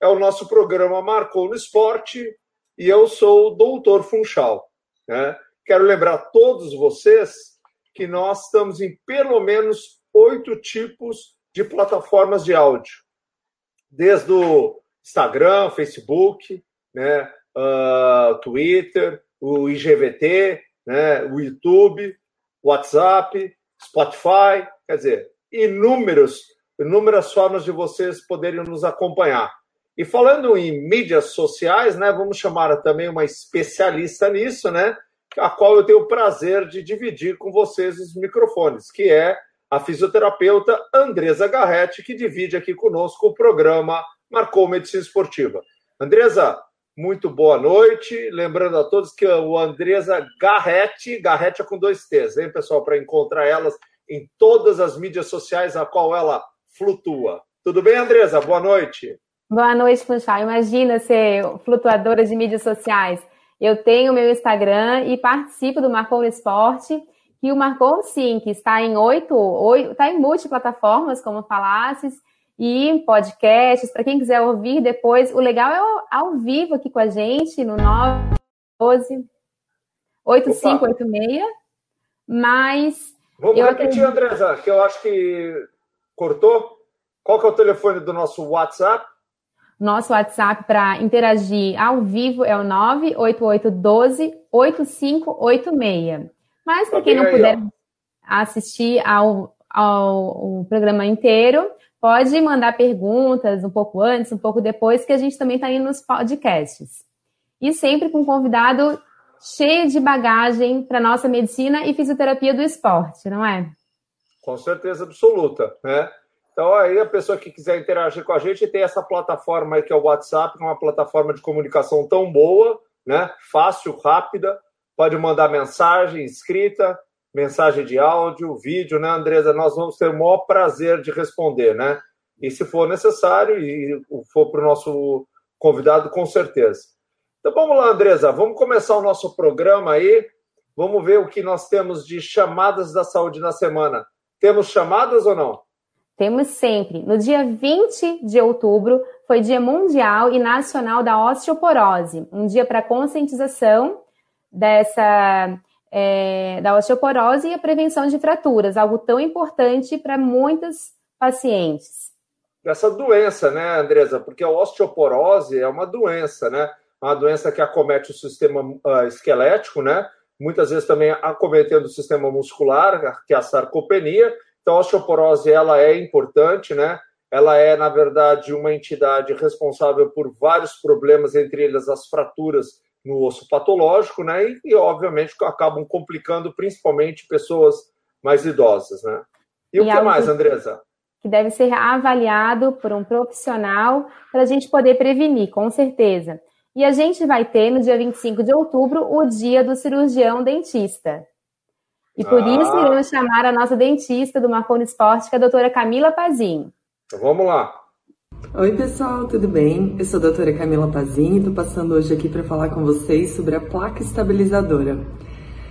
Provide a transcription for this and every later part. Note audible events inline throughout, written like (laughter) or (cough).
é o nosso programa Marcou no Esporte e eu sou o Doutor Funchal. Né? Quero lembrar a todos vocês que nós estamos em pelo menos oito tipos de plataformas de áudio, desde o Instagram, Facebook, né, uh, Twitter, o IGVT, né, o YouTube, WhatsApp, Spotify, quer dizer, inúmeros, inúmeras formas de vocês poderem nos acompanhar. E falando em mídias sociais, né, vamos chamar também uma especialista nisso, né, a qual eu tenho o prazer de dividir com vocês os microfones, que é a fisioterapeuta Andresa Garretti, que divide aqui conosco o programa Marcou Medicina Esportiva. Andresa, muito boa noite. Lembrando a todos que o Andresa Garretti, Garretti é com dois T's, hein, pessoal, para encontrar elas em todas as mídias sociais a qual ela flutua. Tudo bem, Andresa? Boa noite. Boa noite, Funchal. Imagina ser flutuadora de mídias sociais. Eu tenho meu Instagram e participo do Marcou Esporte, que o Marcou sim, que está em oito, oito está em multiplataformas, como falasses, e podcasts, para quem quiser ouvir depois. O legal é ao vivo aqui com a gente, no 912 8586. Mas. Vamos repetir, acredito... Andresa, que eu acho que cortou. Qual que é o telefone do nosso WhatsApp? Nosso WhatsApp para interagir ao vivo é o 98812-8586. Mas para quem não puder assistir ao, ao, ao programa inteiro, pode mandar perguntas um pouco antes, um pouco depois, que a gente também está indo nos podcasts. E sempre com um convidado cheio de bagagem para nossa medicina e fisioterapia do esporte, não é? Com certeza absoluta, né? Então, aí a pessoa que quiser interagir com a gente tem essa plataforma aí que é o WhatsApp, é uma plataforma de comunicação tão boa, né? Fácil, rápida. Pode mandar mensagem escrita, mensagem de áudio, vídeo, né, Andresa? Nós vamos ter o maior prazer de responder, né? E se for necessário e for para o nosso convidado, com certeza. Então vamos lá, Andresa, vamos começar o nosso programa aí. Vamos ver o que nós temos de chamadas da saúde na semana. Temos chamadas ou não? Temos sempre. No dia 20 de outubro foi Dia Mundial e Nacional da Osteoporose, um dia para conscientização dessa é, da osteoporose e a prevenção de fraturas, algo tão importante para muitos pacientes. Essa doença, né, Andresa? Porque a osteoporose é uma doença, né? Uma doença que acomete o sistema uh, esquelético, né? Muitas vezes também acometendo o sistema muscular, que é a sarcopenia, então, a osteoporose ela é importante, né? Ela é, na verdade, uma entidade responsável por vários problemas, entre eles as fraturas no osso patológico, né? E, e obviamente, acabam complicando principalmente pessoas mais idosas, né? E, e o que mais, Andresa? Que deve ser avaliado por um profissional para a gente poder prevenir, com certeza. E a gente vai ter, no dia 25 de outubro, o dia do cirurgião dentista. E por ah. isso iremos chamar a nossa dentista do Marconi Esporte, que é a doutora Camila Pazinho. Então vamos lá. Oi, pessoal, tudo bem? Eu sou a doutora Camila Pazinho e estou passando hoje aqui para falar com vocês sobre a placa estabilizadora.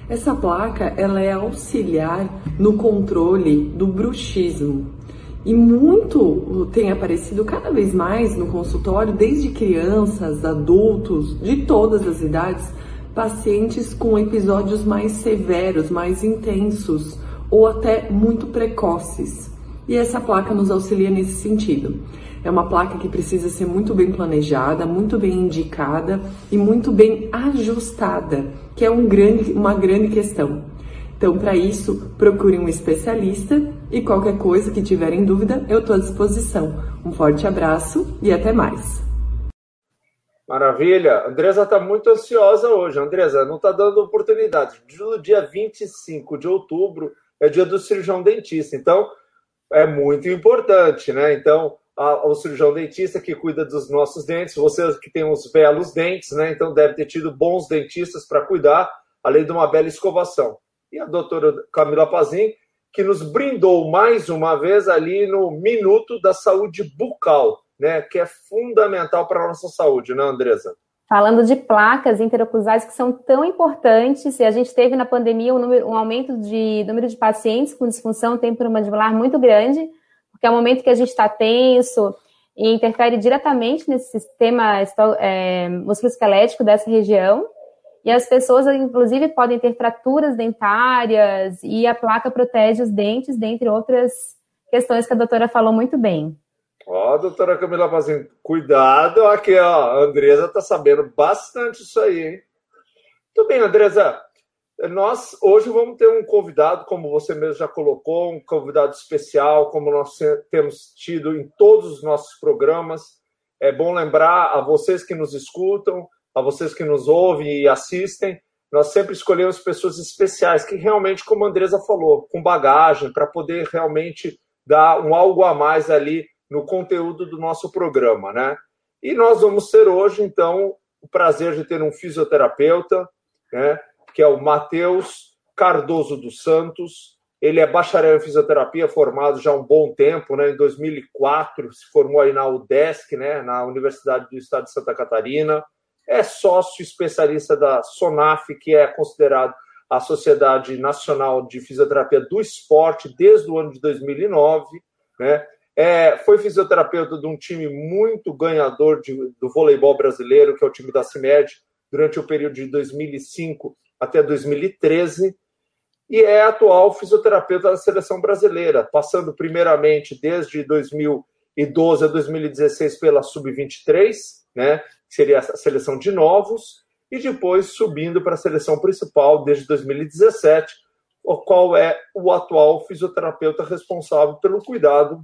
Essa placa ela é auxiliar no controle do bruxismo. E muito tem aparecido cada vez mais no consultório, desde crianças, adultos, de todas as idades, pacientes com episódios mais severos, mais intensos ou até muito precoces. E essa placa nos auxilia nesse sentido. É uma placa que precisa ser muito bem planejada, muito bem indicada e muito bem ajustada, que é um grande, uma grande questão. Então, para isso, procure um especialista e qualquer coisa que tiver em dúvida, eu estou à disposição. Um forte abraço e até mais! Maravilha. Andresa está muito ansiosa hoje. Andresa, não está dando oportunidade. No dia 25 de outubro é dia do cirurgião dentista. Então, é muito importante, né? Então, a, o cirurgião dentista que cuida dos nossos dentes, você que tem uns belos dentes, né? Então, deve ter tido bons dentistas para cuidar, além de uma bela escovação. E a doutora Camila Pazin, que nos brindou mais uma vez ali no Minuto da Saúde Bucal né, que é fundamental para a nossa saúde, né, Andresa? Falando de placas interoclusais que são tão importantes, e a gente teve na pandemia um, número, um aumento de número de pacientes com disfunção temporomandibular muito grande, porque é o momento que a gente está tenso e interfere diretamente nesse sistema é, musculoesquelético dessa região. E as pessoas, inclusive, podem ter fraturas dentárias e a placa protege os dentes, dentre outras questões que a doutora falou muito bem. Ó, doutora Camila Pazinho, cuidado aqui, ó. A Andresa tá sabendo bastante isso aí, hein? Muito bem, Andresa. Nós hoje vamos ter um convidado, como você mesmo já colocou, um convidado especial, como nós temos tido em todos os nossos programas. É bom lembrar a vocês que nos escutam, a vocês que nos ouvem e assistem, nós sempre escolhemos pessoas especiais que realmente, como a Andresa falou, com bagagem, para poder realmente dar um algo a mais ali no conteúdo do nosso programa, né? E nós vamos ter hoje, então, o prazer de ter um fisioterapeuta, né? que é o Matheus Cardoso dos Santos. Ele é bacharel em fisioterapia, formado já há um bom tempo, né? Em 2004, se formou aí na UDESC, né? Na Universidade do Estado de Santa Catarina. É sócio especialista da SONAF, que é considerado a Sociedade Nacional de Fisioterapia do Esporte desde o ano de 2009, né? É, foi fisioterapeuta de um time muito ganhador de, do voleibol brasileiro, que é o time da CIMED, durante o período de 2005 até 2013 e é atual fisioterapeuta da seleção brasileira, passando primeiramente desde 2012 a 2016 pela sub-23, né, que seria a seleção de novos, e depois subindo para a seleção principal desde 2017, o qual é o atual fisioterapeuta responsável pelo cuidado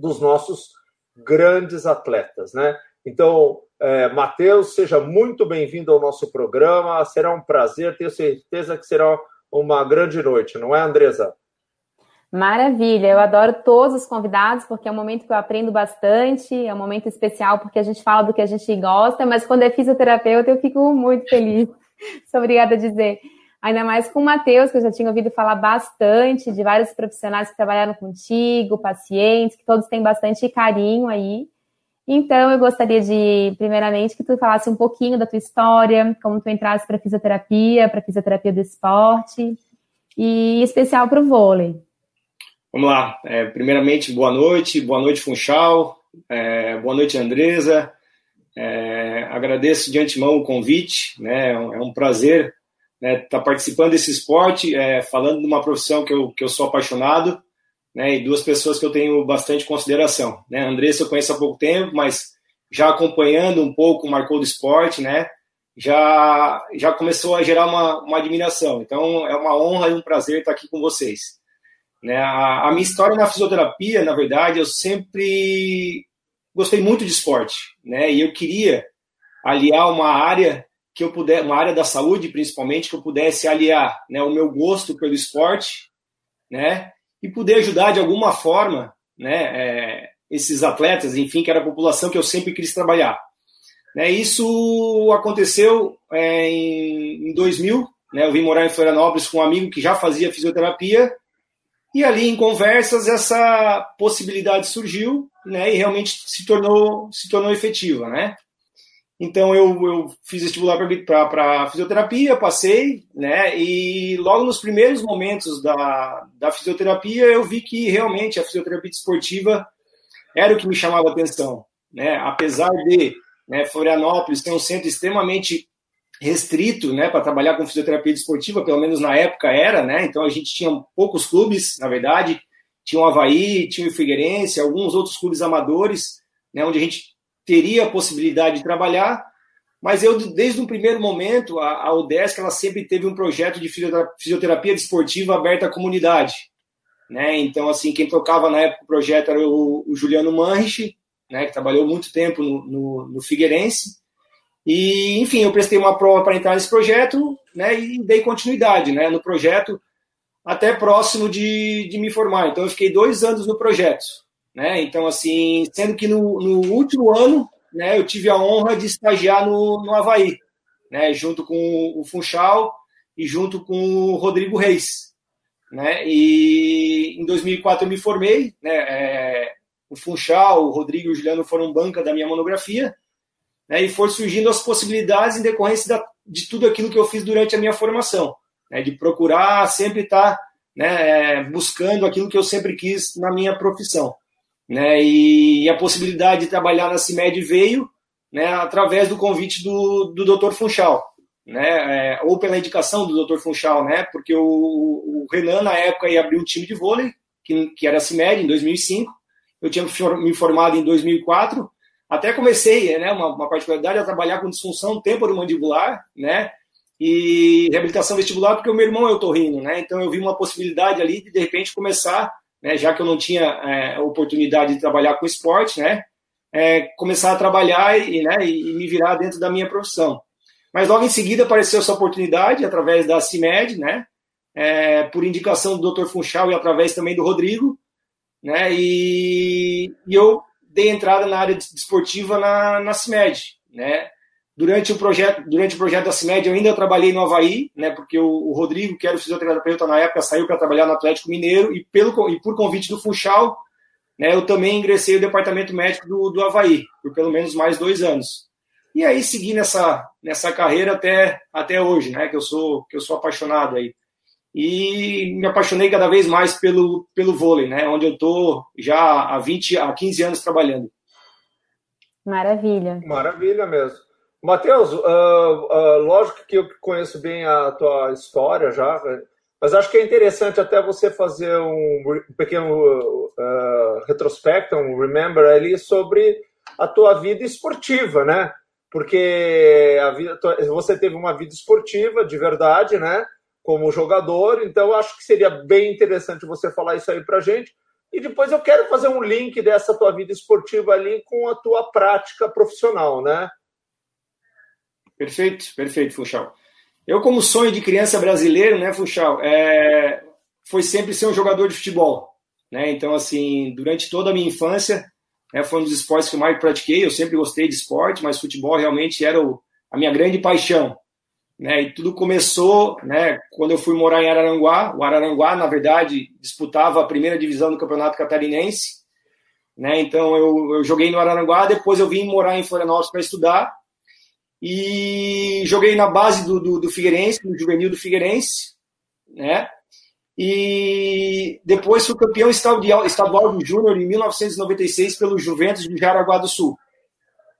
dos nossos grandes atletas, né? Então, é, Matheus, seja muito bem-vindo ao nosso programa. Será um prazer, tenho certeza que será uma grande noite, não é, Andresa? Maravilha, eu adoro todos os convidados, porque é um momento que eu aprendo bastante, é um momento especial porque a gente fala do que a gente gosta, mas quando é fisioterapeuta eu fico muito feliz. (laughs) Sou obrigada a dizer. Ainda mais com o Matheus, que eu já tinha ouvido falar bastante de vários profissionais que trabalharam contigo, pacientes, que todos têm bastante carinho aí. Então, eu gostaria de, primeiramente, que tu falasse um pouquinho da tua história, como tu entraste para fisioterapia, para fisioterapia do esporte, e especial para o vôlei. Vamos lá. É, primeiramente, boa noite, boa noite, Funchal, é, boa noite, Andresa. É, agradeço de antemão o convite, né, é um prazer estar né, tá participando desse esporte, é, falando de uma profissão que eu, que eu sou apaixonado, né, e duas pessoas que eu tenho bastante consideração. Né? Andressa eu conheço há pouco tempo, mas já acompanhando um pouco o Marcou do Esporte, né, já, já começou a gerar uma, uma admiração. Então é uma honra e um prazer estar aqui com vocês. Né, a, a minha história na fisioterapia, na verdade, eu sempre gostei muito de esporte, né, e eu queria aliar uma área que eu puder, uma área da saúde principalmente, que eu pudesse aliar né, o meu gosto pelo esporte, né, e poder ajudar de alguma forma né, é, esses atletas, enfim, que era a população que eu sempre quis trabalhar. Né, isso aconteceu é, em, em 2000, né, eu vim morar em Florianópolis com um amigo que já fazia fisioterapia, e ali em conversas essa possibilidade surgiu né, e realmente se tornou, se tornou efetiva. Né? Então eu, eu fiz vestibular para fisioterapia, passei, né? E logo nos primeiros momentos da, da fisioterapia eu vi que realmente a fisioterapia esportiva era o que me chamava atenção, né? Apesar de né, Florianópolis ter um centro extremamente restrito, né, para trabalhar com fisioterapia esportiva, pelo menos na época era, né? Então a gente tinha poucos clubes, na verdade, tinha o Havaí, tinha o Figueirense, alguns outros clubes amadores, né, onde a gente teria a possibilidade de trabalhar, mas eu, desde o primeiro momento, a, a UDESC ela sempre teve um projeto de fisioterapia desportiva aberta à comunidade. Né? Então, assim, quem tocava na época o projeto era o, o Juliano Manrich, né, que trabalhou muito tempo no, no, no Figueirense. E, enfim, eu prestei uma prova para entrar nesse projeto né, e dei continuidade né, no projeto até próximo de, de me formar. Então, eu fiquei dois anos no projeto. Né? Então, assim, sendo que no, no último ano, né, eu tive a honra de estagiar no, no Havaí, né, junto com o Funchal e junto com o Rodrigo Reis. Né? E em 2004 eu me formei, né, é, o Funchal, o Rodrigo e o Juliano foram banca da minha monografia, né, e foram surgindo as possibilidades em decorrência da, de tudo aquilo que eu fiz durante a minha formação, né, de procurar sempre estar né, é, buscando aquilo que eu sempre quis na minha profissão. Né? E a possibilidade de trabalhar na CIMED veio, né? Através do convite do, do Dr. Funchal, né? É, ou pela indicação do Dr. Funchal, né? Porque o, o Renan na época ia abrir um time de vôlei que, que era a CIMED em 2005. Eu tinha me formado em 2004. Até comecei, né? Uma, uma particularidade a trabalhar com disfunção temporomandibular, né? E reabilitação vestibular, porque o meu irmão é otorrino, né? Então eu vi uma possibilidade ali de de repente começar né, já que eu não tinha é, oportunidade de trabalhar com esporte, né, é, começar a trabalhar e, né, e, me virar dentro da minha profissão. Mas logo em seguida apareceu essa oportunidade através da CIMED, né, é, por indicação do Dr. Funchal e através também do Rodrigo, né, e, e eu dei entrada na área desportiva na, na CIMED, né, Durante o projeto, durante o projeto da CIMED, eu ainda trabalhei no Havaí, né, porque o, o Rodrigo, que era o fisioterapeuta na época, saiu para trabalhar no Atlético Mineiro e, pelo, e por convite do Funchal, né, eu também ingressei no departamento médico do, do Havaí, por pelo menos mais dois anos. E aí segui nessa, nessa carreira até, até hoje, né, que eu sou que eu sou apaixonado aí. E me apaixonei cada vez mais pelo, pelo vôlei, né, onde eu estou já há 20, há 15 anos trabalhando. Maravilha. Maravilha mesmo. Matheus, uh, uh, lógico que eu conheço bem a tua história já, mas acho que é interessante até você fazer um pequeno uh, retrospecto, um remember ali sobre a tua vida esportiva, né? Porque a vida, você teve uma vida esportiva de verdade, né? Como jogador, então acho que seria bem interessante você falar isso aí pra gente. E depois eu quero fazer um link dessa tua vida esportiva ali com a tua prática profissional, né? Perfeito, perfeito, Funchal. Eu, como sonho de criança brasileiro, né, Funchal, é, foi sempre ser um jogador de futebol. Né? Então, assim, durante toda a minha infância, né, foi um dos esportes que eu mais pratiquei. Eu sempre gostei de esporte, mas futebol realmente era o, a minha grande paixão. Né? E tudo começou né, quando eu fui morar em Araranguá. O Araranguá, na verdade, disputava a primeira divisão do Campeonato Catarinense. Né? Então, eu, eu joguei no Araranguá, depois eu vim morar em Florianópolis para estudar e joguei na base do, do, do Figueirense, no juvenil do Figueirense, né? E depois fui campeão estadual, estadual de júnior em 1996 pelo Juventus de Jaraguá do Sul.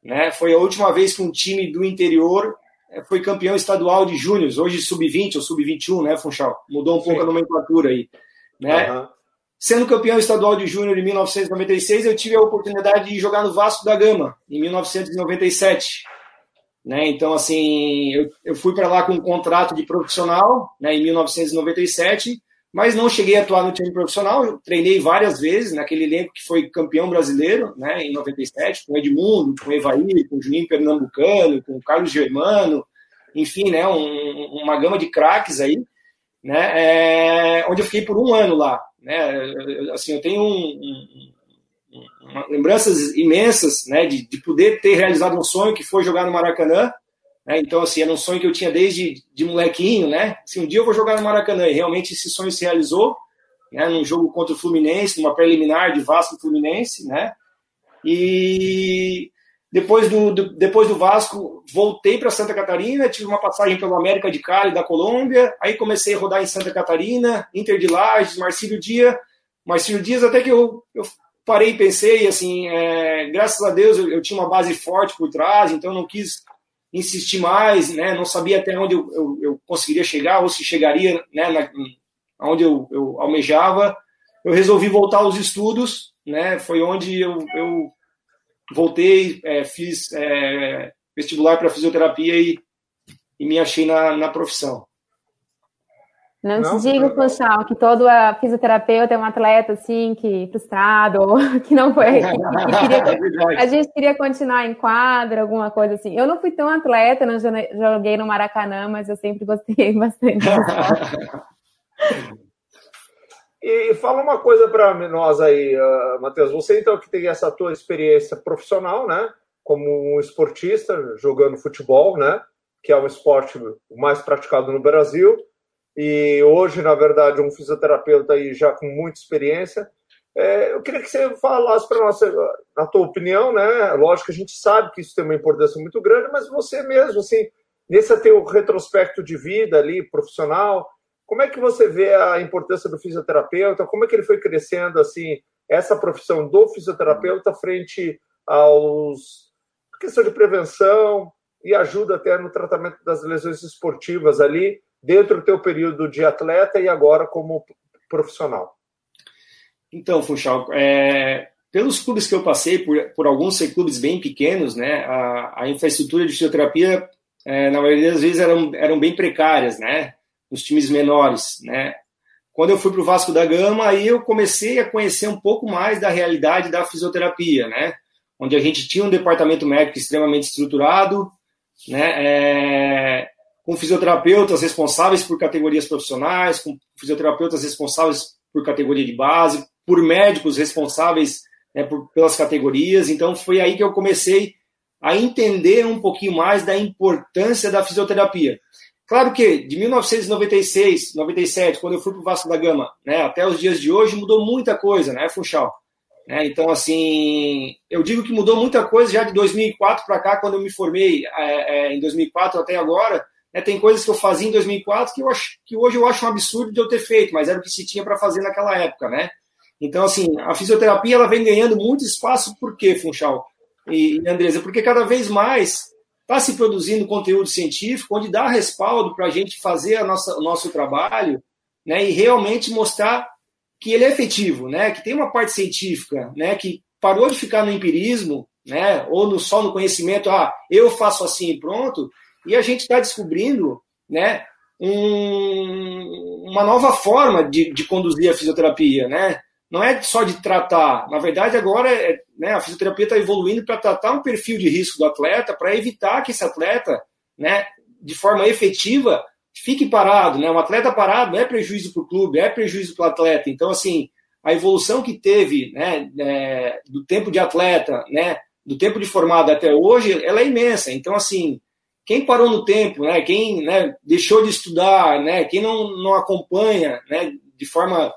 Né? Foi a última vez que um time do interior eh, foi campeão estadual de júnior, hoje sub-20 ou sub-21, né, Funchal? Mudou um Sim. pouco a nomenclatura aí. Né? Uhum. Sendo campeão estadual de júnior em 1996, eu tive a oportunidade de jogar no Vasco da Gama, em 1997. Né? Então, assim, eu, eu fui para lá com um contrato de profissional né, em 1997, mas não cheguei a atuar no time profissional. Eu treinei várias vezes naquele elenco que foi campeão brasileiro né, em 97, com Edmundo, com Evaí, com Juninho Pernambucano, com Carlos Germano, enfim, né, um, uma gama de craques aí, né, é, onde eu fiquei por um ano lá. Né, assim, eu tenho um, um lembranças imensas, né, de, de poder ter realizado um sonho que foi jogar no Maracanã. Né, então, assim, era um sonho que eu tinha desde de molequinho, né? Assim, um dia eu vou jogar no Maracanã e realmente esse sonho se realizou, né, num jogo contra o Fluminense, numa preliminar de Vasco Fluminense, né? E depois do, do, depois do Vasco, voltei para Santa Catarina, tive uma passagem pelo América de Cali, da Colômbia, aí comecei a rodar em Santa Catarina, Inter de Lages, Marcílio Dias, Marcílio Dias, até que eu, eu parei e pensei, assim, é, graças a Deus eu, eu, tinha uma base forte por trás, então não quis insistir mais, né? Não sabia até onde eu, eu, eu conseguiria chegar ou se chegaria, né? Na, onde eu, eu almejava. Eu resolvi voltar aos estudos, né? Foi onde eu, eu voltei, é, fiz é, vestibular para fisioterapia e, e me achei na, na profissão. Não, não te digo, Funchal, que todo fisioterapeuta é um atleta assim, que frustrado, (laughs) que não foi. Que, que queria, é a gente queria continuar em quadra, alguma coisa assim. Eu não fui tão atleta, não joguei no Maracanã, mas eu sempre gostei (laughs) bastante. e fala uma coisa para nós aí, uh, Matheus. Você então que tem essa tua experiência profissional, né? Como um esportista jogando futebol, né? Que é um esporte mais praticado no Brasil e hoje, na verdade, um fisioterapeuta aí já com muita experiência. É, eu queria que você falasse para nós, na tua opinião, né? Lógico que a gente sabe que isso tem uma importância muito grande, mas você mesmo, assim, nesse teu retrospecto de vida ali, profissional, como é que você vê a importância do fisioterapeuta? Como é que ele foi crescendo, assim, essa profissão do fisioterapeuta frente aos questão de prevenção e ajuda até no tratamento das lesões esportivas ali dentro do teu período de atleta e agora como profissional. Então, Funchal, é, pelos clubes que eu passei, por, por alguns clubes bem pequenos, né, a, a infraestrutura de fisioterapia, é, na maioria das vezes, eram, eram bem precárias, né, nos times menores, né. Quando eu fui para o Vasco da Gama, aí eu comecei a conhecer um pouco mais da realidade da fisioterapia, né, onde a gente tinha um departamento médico extremamente estruturado, né, é, com fisioterapeutas responsáveis por categorias profissionais, com fisioterapeutas responsáveis por categoria de base, por médicos responsáveis né, por, pelas categorias. Então, foi aí que eu comecei a entender um pouquinho mais da importância da fisioterapia. Claro que de 1996, 97, quando eu fui para o Vasco da Gama, né, até os dias de hoje mudou muita coisa, né, Funchal? É, então, assim, eu digo que mudou muita coisa já de 2004 para cá, quando eu me formei é, é, em 2004 até agora. Né, tem coisas que eu fazia em 2004 que, eu acho, que hoje eu acho um absurdo de eu ter feito, mas era o que se tinha para fazer naquela época, né? Então, assim, a fisioterapia ela vem ganhando muito espaço, por quê, Funchal e, e Andresa? Porque cada vez mais está se produzindo conteúdo científico onde dá respaldo para a gente fazer a nossa, o nosso trabalho né, e realmente mostrar que ele é efetivo, né, que tem uma parte científica, né, que parou de ficar no empirismo, né, ou no, só no conhecimento, ah, eu faço assim e pronto, e a gente está descobrindo né, um, uma nova forma de, de conduzir a fisioterapia, né? não é só de tratar. Na verdade, agora é, né, a fisioterapia está evoluindo para tratar um perfil de risco do atleta, para evitar que esse atleta, né, de forma efetiva, fique parado. Né? Um atleta parado é prejuízo para o clube, é prejuízo para o atleta. Então, assim, a evolução que teve né, é, do tempo de atleta, né, do tempo de formado até hoje, ela é imensa. Então, assim, quem parou no tempo, né, quem né, deixou de estudar, né, quem não, não acompanha né, de forma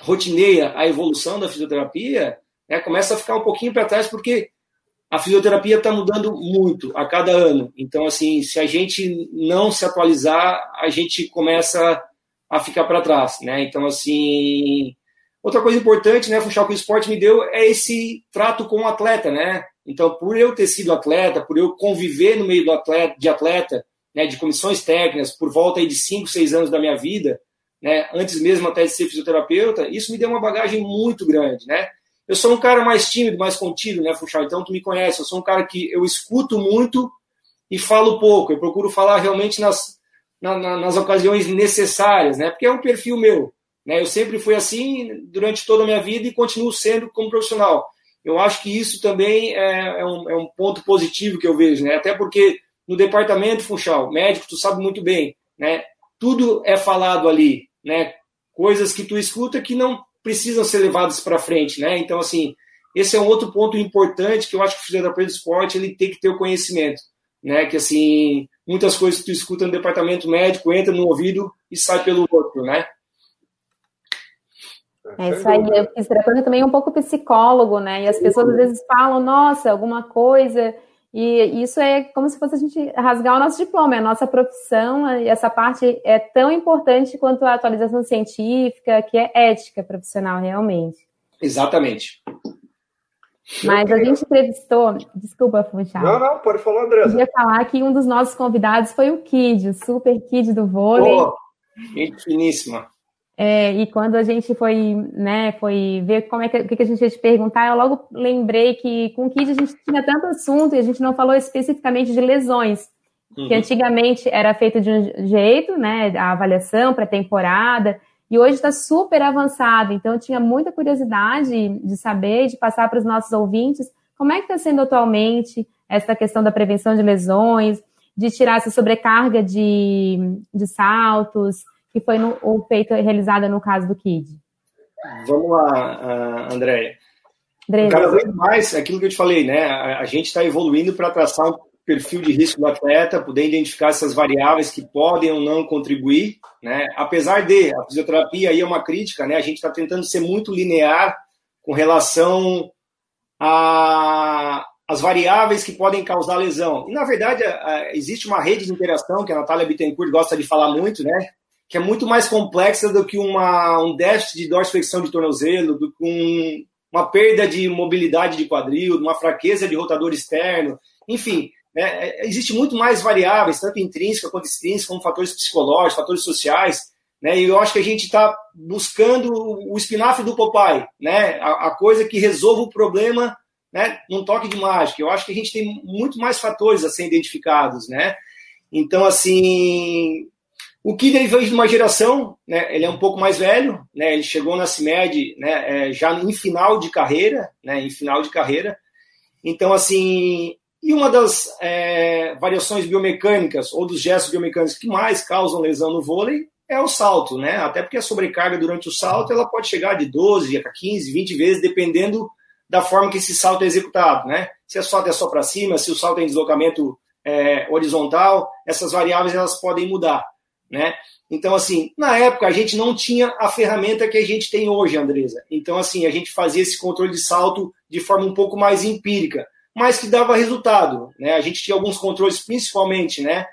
rotineia a evolução da fisioterapia, né, começa a ficar um pouquinho para trás, porque a fisioterapia está mudando muito a cada ano. Então, assim, se a gente não se atualizar, a gente começa a ficar para trás, né? Então, assim, outra coisa importante, né, Funchal, que o esporte me deu é esse trato com o atleta, né? Então, por eu ter sido atleta, por eu conviver no meio atleta, de atleta, né, de comissões técnicas, por volta de 5, 6 anos da minha vida, né, antes mesmo até de ser fisioterapeuta, isso me deu uma bagagem muito grande, né? Eu sou um cara mais tímido, mais contido, né, Funchal? Então tu me conhece, eu sou um cara que eu escuto muito e falo pouco. Eu procuro falar realmente nas, na, na, nas ocasiões necessárias, né? Porque é um perfil meu, né? Eu sempre fui assim durante toda a minha vida e continuo sendo como profissional. Eu acho que isso também é, é, um, é um ponto positivo que eu vejo, né? Até porque no departamento Funchal, médico, tu sabe muito bem, né? Tudo é falado ali, né? Coisas que tu escuta que não precisam ser levadas para frente, né? Então, assim, esse é um outro ponto importante que eu acho que o fisioterapeuta do esporte ele tem que ter o conhecimento, né? Que assim, muitas coisas que tu escuta no departamento médico entra no ouvido e sai pelo outro, né? É isso aí, o fisioterapeuta também é um pouco psicólogo, né? E as pessoas às vezes falam, nossa, alguma coisa e isso é como se fosse a gente rasgar o nosso diploma, é a nossa profissão, e essa parte é tão importante quanto a atualização científica, que é ética profissional, realmente. Exatamente. Mas a gente entrevistou, desculpa, Funchal. Não, não, pode falar, André. Eu ia falar que um dos nossos convidados foi o Kid, o super Kid do vôlei. Oh, finíssima. É, e quando a gente foi, né, foi ver como é que, que a gente ia te perguntar, eu logo lembrei que com o Kid a gente tinha tanto assunto e a gente não falou especificamente de lesões, uhum. que antigamente era feito de um jeito, né, a avaliação pré-temporada, e hoje está super avançado. Então eu tinha muita curiosidade de saber, de passar para os nossos ouvintes, como é que está sendo atualmente essa questão da prevenção de lesões, de tirar essa sobrecarga de, de saltos, que foi no, o feito realizada no caso do Kid? Vamos lá, Andréia. Cada vez mais, aquilo que eu te falei, né? A, a gente está evoluindo para traçar um perfil de risco do atleta, poder identificar essas variáveis que podem ou não contribuir, né? Apesar de a fisioterapia aí é uma crítica, né? A gente está tentando ser muito linear com relação a as variáveis que podem causar lesão. E, na verdade, existe uma rede de interação que a Natália Bittencourt gosta de falar muito, né? Que é muito mais complexa do que uma, um déficit de dorsiflexão de tornozelo, do que um, uma perda de mobilidade de quadril, uma fraqueza de rotador externo, enfim, né, é, existe muito mais variáveis, tanto intrínseca quanto extrínseca, como fatores psicológicos, fatores sociais, né, e eu acho que a gente está buscando o espinafre do Popeye, né, a, a, coisa que resolva o problema né, num toque de mágica. Eu acho que a gente tem muito mais fatores a serem identificados, né, então, assim, o Kid ele veio de uma geração, né, ele é um pouco mais velho, né, ele chegou na CIMED né, é, já em final de carreira, né, em final de carreira. Então, assim, e uma das é, variações biomecânicas ou dos gestos biomecânicos que mais causam lesão no vôlei é o salto, né? Até porque a sobrecarga durante o salto ela pode chegar de 12 a 15, 20 vezes, dependendo da forma que esse salto é executado, né? Se o salto é só para cima, se o salto é em deslocamento é, horizontal, essas variáveis elas podem mudar né? Então, assim, na época a gente não tinha a ferramenta que a gente tem hoje, Andresa. Então, assim, a gente fazia esse controle de salto de forma um pouco mais empírica, mas que dava resultado, né? A gente tinha alguns controles, principalmente, né,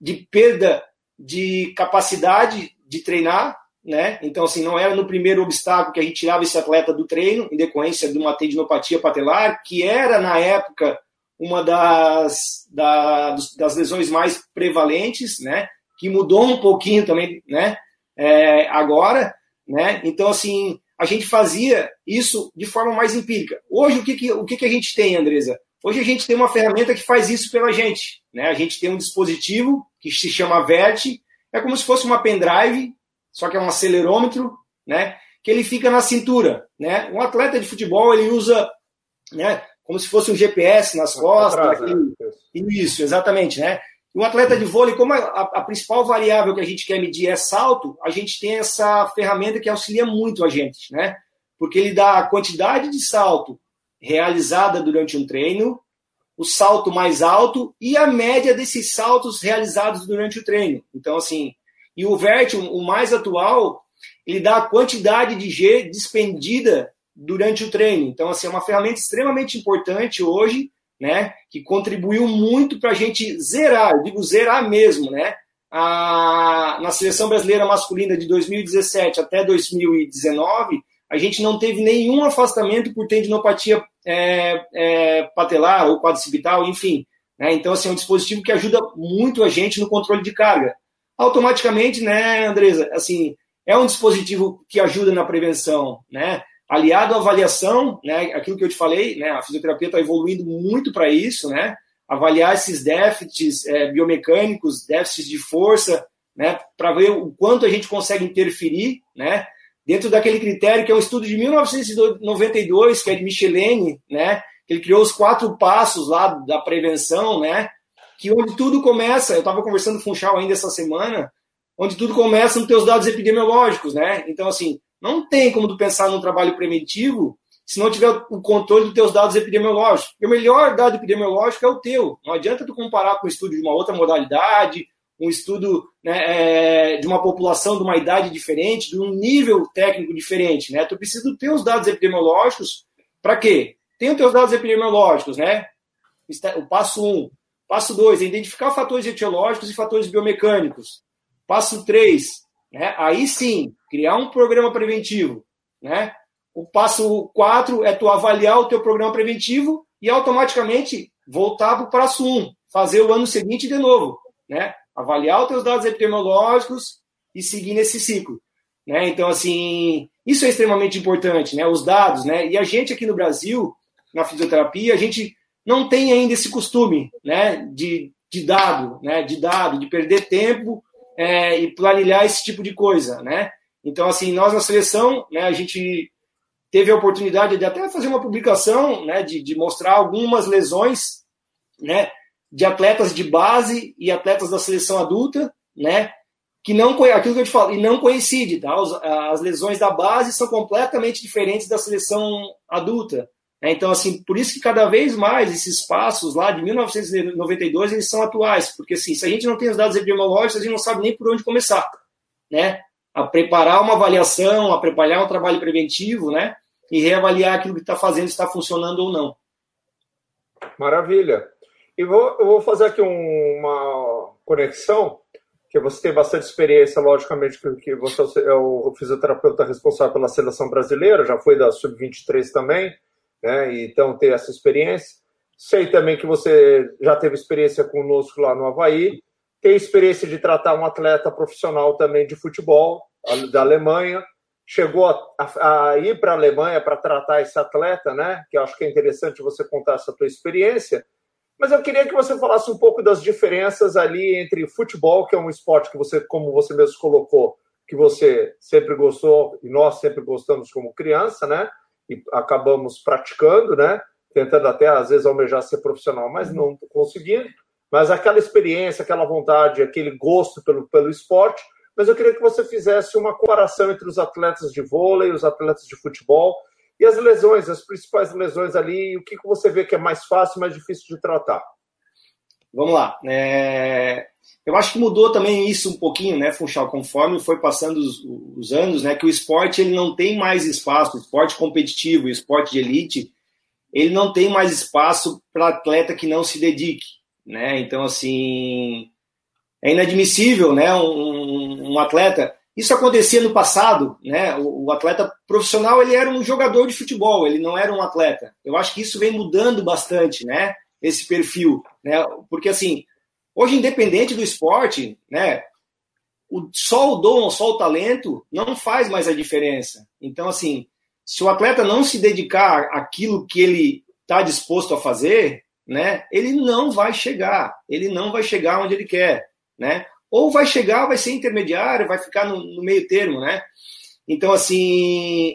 de perda de capacidade de treinar, né? Então, assim, não era no primeiro obstáculo que a gente tirava esse atleta do treino, em decorrência de uma tendinopatia patelar, que era, na época, uma das, das, das lesões mais prevalentes, né? Que mudou um pouquinho também, né? É, agora, né? Então, assim, a gente fazia isso de forma mais empírica. Hoje, o que, que, o que, que a gente tem, Andresa? Hoje a gente tem uma ferramenta que faz isso pela gente. Né? A gente tem um dispositivo que se chama VERT, é como se fosse uma pendrive, só que é um acelerômetro, né? que ele fica na cintura. Né? Um atleta de futebol ele usa né, como se fosse um GPS nas costas. Atrás, né? Isso, exatamente. Né? Um atleta de vôlei, como a, a, principal variável que a gente quer medir é salto, a gente tem essa ferramenta que auxilia muito a gente, né? Porque ele dá a quantidade de salto realizada durante um treino, o salto mais alto e a média desses saltos realizados durante o treino. Então, assim, e o VERT, o mais atual, ele dá a quantidade de G despendida durante o treino. Então, assim, é uma ferramenta extremamente importante hoje né, que contribuiu muito para a gente zerar, eu digo zerar mesmo, né, a, na seleção brasileira masculina de 2017 até 2019, a gente não teve nenhum afastamento por tendinopatia é, é, patelar ou quadricipital, enfim. Né, então, assim, é um dispositivo que ajuda muito a gente no controle de carga. Automaticamente, né, Andresa, assim, é um dispositivo que ajuda na prevenção, né? Aliado à avaliação, né, aquilo que eu te falei, né, a fisioterapia está evoluindo muito para isso, né, avaliar esses déficits é, biomecânicos, déficits de força, né, para ver o quanto a gente consegue interferir, né, dentro daquele critério que é um estudo de 1992, que é de Michelene, né, que ele criou os quatro passos lá da prevenção, né, que onde tudo começa, eu estava conversando com o Funchal ainda essa semana, onde tudo começa nos teus dados epidemiológicos, né, então assim, não tem como tu pensar num trabalho preventivo se não tiver o controle dos teus dados epidemiológicos. Porque o melhor dado epidemiológico é o teu. Não adianta tu comparar com um estudo de uma outra modalidade, um estudo né, é, de uma população de uma idade diferente, de um nível técnico diferente. Né? Tu precisa dos teus dados epidemiológicos para quê? Tem os teus dados epidemiológicos, né? O passo 1. Um. Passo 2, identificar fatores etiológicos e fatores biomecânicos. Passo 3, né? Aí sim, criar um programa preventivo. Né? O passo 4 é tu avaliar o teu programa preventivo e automaticamente voltar para o passo 1, fazer o ano seguinte de novo. Né? Avaliar os teus dados epidemiológicos e seguir nesse ciclo. Né? Então, assim, isso é extremamente importante, né? Os dados, né? E a gente aqui no Brasil, na fisioterapia, a gente não tem ainda esse costume, né? De, de dado, né? De dado, de perder tempo é, e planilhar esse tipo de coisa, né? Então, assim, nós na seleção, né, a gente teve a oportunidade de até fazer uma publicação, né, de, de mostrar algumas lesões, né, de atletas de base e atletas da seleção adulta, né, que não aquilo que eu te falo, e não coincide, tá? As lesões da base são completamente diferentes da seleção adulta. Né? Então, assim, por isso que cada vez mais esses passos lá de 1992 eles são atuais, porque assim, se a gente não tem os dados epidemiológicos, a gente não sabe nem por onde começar, né? A preparar uma avaliação, a preparar um trabalho preventivo, né? E reavaliar aquilo que está fazendo, se está funcionando ou não. Maravilha. E vou, eu vou fazer aqui um, uma conexão, que você tem bastante experiência, logicamente, que você é o fisioterapeuta responsável pela seleção brasileira, já foi da Sub-23 também, né? Então tem essa experiência. Sei também que você já teve experiência conosco lá no Havaí, tem experiência de tratar um atleta profissional também de futebol da Alemanha, chegou a, a, a ir para a Alemanha para tratar esse atleta, né? Que eu acho que é interessante você contar essa tua experiência. Mas eu queria que você falasse um pouco das diferenças ali entre futebol, que é um esporte que você, como você mesmo colocou, que você sempre gostou e nós sempre gostamos como criança, né? E acabamos praticando, né? Tentando até às vezes almejar ser profissional, mas não conseguindo. Mas aquela experiência, aquela vontade, aquele gosto pelo, pelo esporte. Mas eu queria que você fizesse uma comparação entre os atletas de vôlei, os atletas de futebol e as lesões, as principais lesões ali, o que, que você vê que é mais fácil, mais difícil de tratar? Vamos lá. É... Eu acho que mudou também isso um pouquinho, né, Funchal, conforme foi passando os, os, anos, né, que o esporte ele não tem mais espaço, o esporte competitivo, o esporte de elite, ele não tem mais espaço para atleta que não se dedique, né? Então assim, é inadmissível, né, um, um atleta isso acontecia no passado, né? O, o, atleta profissional ele era um jogador de futebol, ele não era um atleta. Eu acho que isso vem mudando bastante, né? Esse perfil, né? Porque assim, hoje independente do esporte, né? O, só o dom, só o talento não faz mais a diferença. Então assim, se o atleta não se dedicar àquilo que ele está disposto a fazer, né? Ele não vai chegar, ele não vai chegar onde ele quer, né? ou vai chegar, vai ser intermediário, vai ficar no, no meio termo, né? Então, assim,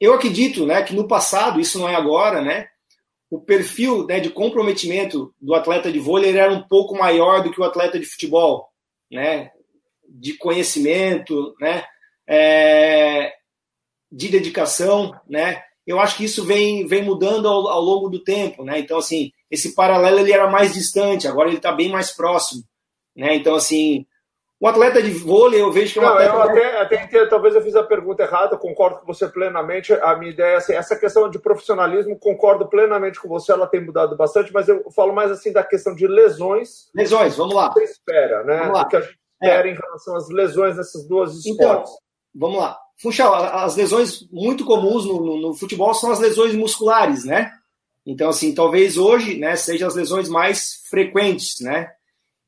eu acredito, né, que no passado, isso não é agora, né, o perfil né, de comprometimento do atleta de vôlei era um pouco maior do que o atleta de futebol, né, de conhecimento, né, é, de dedicação, né, eu acho que isso vem, vem mudando ao, ao longo do tempo, né, então, assim, esse paralelo ele era mais distante, agora ele está bem mais próximo, né? Então, assim, o atleta de vôlei, eu vejo que é um Não, atleta... eu até, até entendo, talvez eu fiz a pergunta errada, concordo com você plenamente. A minha ideia é assim, essa questão de profissionalismo, concordo plenamente com você, ela tem mudado bastante, mas eu falo mais assim da questão de lesões. Lesões, vamos lá. Você espera, né? O que a gente espera é. em relação às lesões nessas duas então, esportes. Então, vamos lá. Funchal, as lesões muito comuns no, no, no, futebol são as lesões musculares, né? Então, assim, talvez hoje, né, sejam as lesões mais frequentes, né?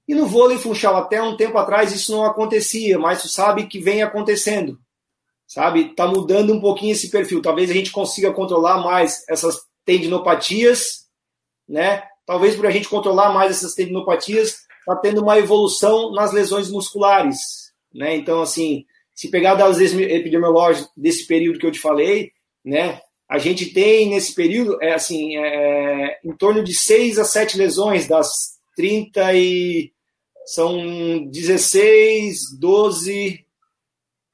E no vôlei funchal, até um tempo atrás isso não acontecia, mas tu sabe que vem acontecendo. Sabe? Tá mudando um pouquinho esse perfil. Talvez a gente consiga controlar mais essas tendinopatias, né? Talvez por a gente controlar mais essas tendinopatias, tá tendo uma evolução nas lesões musculares, né? Então, assim, se pegar das epidemiológicas desse período que eu te falei, né? A gente tem nesse período, é assim, é, em torno de seis a sete lesões das 30 e são 16, 12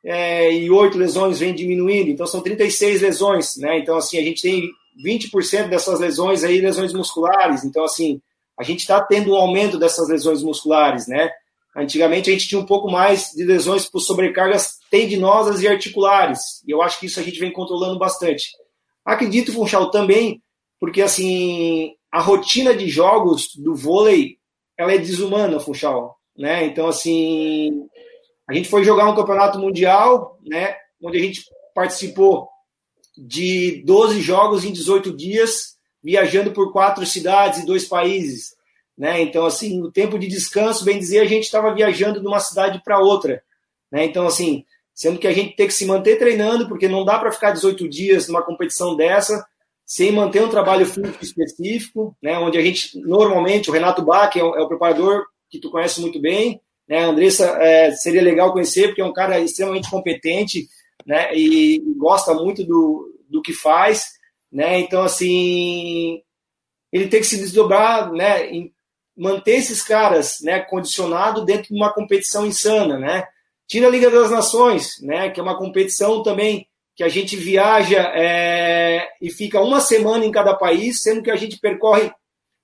é, e 8 lesões vêm diminuindo, então são 36 lesões, né? Então, assim, a gente tem 20% dessas lesões aí, lesões musculares, então, assim, a gente está tendo um aumento dessas lesões musculares, né? Antigamente a gente tinha um pouco mais de lesões por sobrecargas tendinosas e articulares, e eu acho que isso a gente vem controlando bastante. Acredito, Funchal, também, porque, assim, a rotina de jogos do vôlei ela é desumana, Funchal, né? Então, assim, a gente foi jogar um campeonato mundial, né? Onde a gente participou de 12 jogos em 18 dias, viajando por quatro cidades e dois países, né? Então, assim, o tempo de descanso, bem dizer, a gente estava viajando de uma cidade para outra, né? Então, assim, sendo que a gente tem que se manter treinando, porque não dá para ficar 18 dias numa competição dessa, sem manter um trabalho físico específico, né, onde a gente, normalmente, o Renato Bach é o, é o preparador que tu conhece muito bem, né, a Andressa é, seria legal conhecer, porque é um cara extremamente competente, né, e, gosta muito do, do que faz, né, então, assim, ele tem que se desdobrar, né, em manter esses caras, né, condicionado dentro de uma competição insana, né, tira a Liga das Nações, né, que é uma competição também que a gente viaja é, e fica uma semana em cada país, sendo que a gente percorre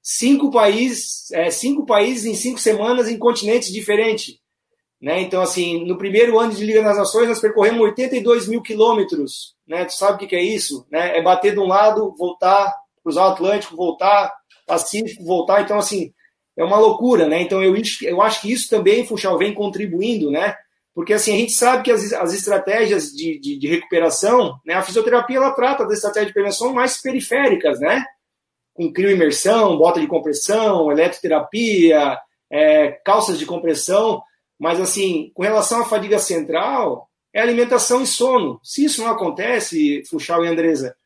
cinco países, é, cinco países em cinco semanas em continentes diferentes. Né? Então, assim, no primeiro ano de Liga das Nações, nós percorremos 82 mil quilômetros. Né? Tu sabe o que é isso? Né? É bater de um lado, voltar, cruzar o Atlântico, voltar, Pacífico, voltar. Então, assim, é uma loucura, né? Então eu, eu acho que isso também, Funchal, vem contribuindo, né? Porque assim, a gente sabe que as, as estratégias de, de, de, recuperação, né? A fisioterapia ela trata das estratégias de prevenção mais periféricas, né? Com crio-imersão, bota de compressão, eletroterapia, é, calças de compressão, mas assim, com relação à fadiga central, é alimentação e sono. Se isso não acontece, Funchal e Andresa,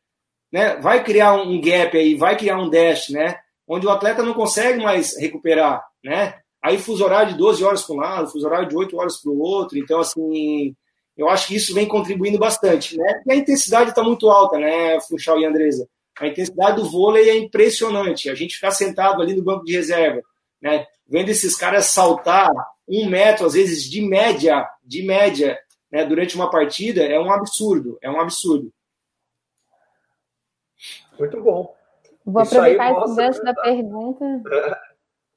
né? Vai criar um gap aí, vai criar um dash, né? Onde o atleta não consegue mais recuperar, né? Aí fuso horário de 12 horas para um lado, fuso horário de 8 horas para o outro. Então, assim, eu acho que isso vem contribuindo bastante, né? E a intensidade está muito alta, né, Funchal e Andresa? A intensidade do vôlei é impressionante. A gente ficar sentado ali no banco de reserva, né? Vendo esses caras saltar um metro, às vezes, de média, de média, né, durante uma partida, é um absurdo, é um absurdo. Muito bom. Vou Isso aproveitar esse gancho da pergunta. (laughs)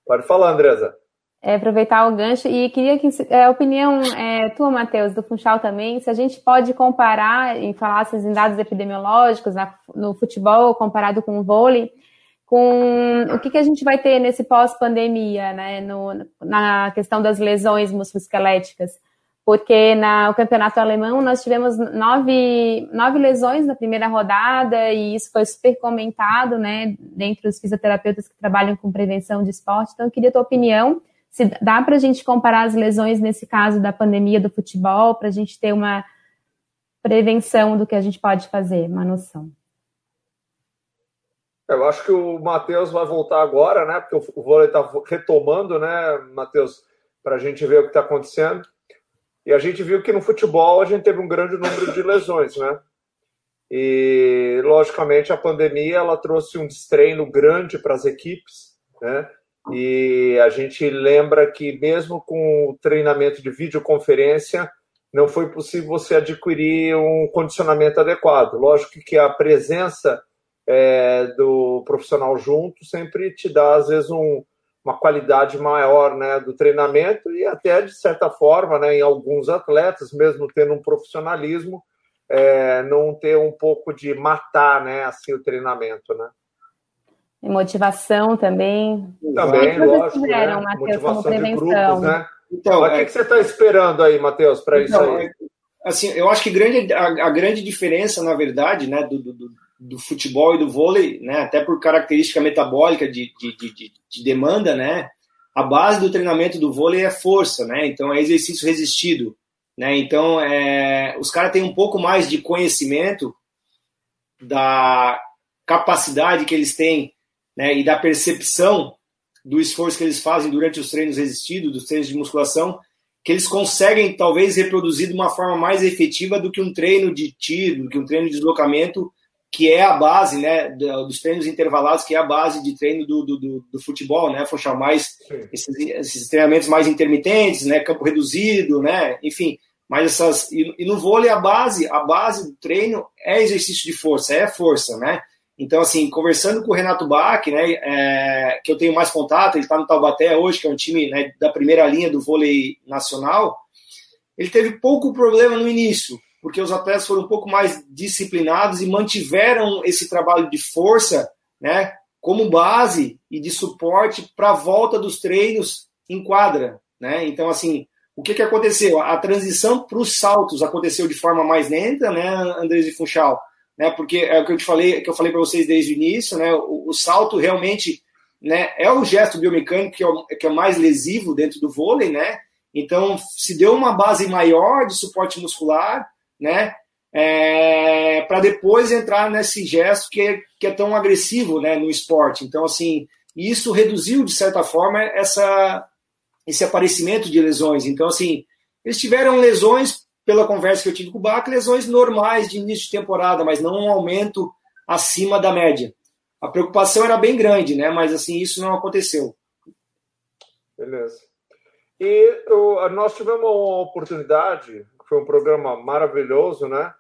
Pode falar, Andresa é, aproveitar o gancho e queria que é, a opinião é, tua, Matheus, do Funchal também, se a gente pode comparar e falar em dados epidemiológicos na, no futebol comparado com o vôlei, com o que, que a gente vai ter nesse pós-pandemia, né, no, na questão das lesões musculoesqueléticas, porque na, no campeonato alemão nós tivemos nove, nove lesões na primeira rodada e isso foi super comentado, né, dentre os fisioterapeutas que trabalham com prevenção de esporte, então eu queria a tua opinião, se dá para a gente comparar as lesões nesse caso da pandemia do futebol, para a gente ter uma prevenção do que a gente pode fazer, uma noção. Eu acho que o Matheus vai voltar agora, né? Porque o vôlei está retomando, né, Matheus, para a gente ver o que está acontecendo. E a gente viu que no futebol a gente teve um grande número de lesões, né? E logicamente a pandemia ela trouxe um destreino grande para as equipes, né? E a gente lembra que, mesmo com o treinamento de videoconferência, não foi possível você adquirir um condicionamento adequado. Lógico que a presença é, do profissional junto sempre te dá, às vezes, um, uma qualidade maior né, do treinamento e até, de certa forma, né, em alguns atletas, mesmo tendo um profissionalismo, é, não ter um pouco de matar né, assim, o treinamento. Né? Motivação também. Também, lógico. Fizeram, né? Matheus, como prevenção. Grupos, né? Então, Mas o é... que, você está esperando aí, Matheus, para então, isso aí? Assim, eu acho que grande, a, a, grande diferença, na verdade, né, do, do, do, futebol e do vôlei, né, até por característica metabólica de, de, de, de demanda, né, a base do treinamento do vôlei é força, né, então é exercício resistido, né, então é, os caras têm um pouco mais de conhecimento da capacidade que eles têm né, e da percepção do esforço que eles fazem durante os treinos resistidos, dos treinos de musculação, que eles conseguem talvez reproduzir de uma forma mais efetiva do que um treino de tiro, do que um treino de deslocamento, que é a base, né, dos treinos intervalados, que é a base de treino do, do, do, futebol, né, Funchal, mais esses, esses, treinamentos mais intermitentes, né, campo reduzido, né, enfim, mas essas e, e no vôlei a base, a base do treino é exercício de força, é força, né, então, assim, conversando com o Renato Bach, né, é, que eu tenho mais contato, ele está no Taubaté hoje, que é um time né, da primeira linha do vôlei nacional, ele teve pouco problema no início, porque os atletas foram um pouco mais disciplinados e mantiveram esse trabalho de força, né, como base e de suporte para a volta dos treinos em quadra, né? Então, assim, o que, que aconteceu? A transição para os saltos aconteceu de forma mais lenta, né, Andrés Funchal? Né? Porque é o que eu te falei, que eu falei para vocês desde o início, né? O, o, salto realmente, né? É o gesto biomecânico que é o, que é o mais lesivo dentro do vôlei, né? Então se deu uma base maior de suporte muscular, né? É, para depois entrar nesse gesto que é, que é tão agressivo, né? No esporte. Então assim, isso reduziu de certa forma essa esse aparecimento de lesões. Então assim, eles tiveram lesões pela conversa que eu tive com o Bach, lesões normais de início de temporada, mas não um aumento acima da média. A preocupação era bem grande, né? Mas assim, isso não aconteceu. Beleza. E eu, nós tivemos uma oportunidade, foi um programa maravilhoso, né?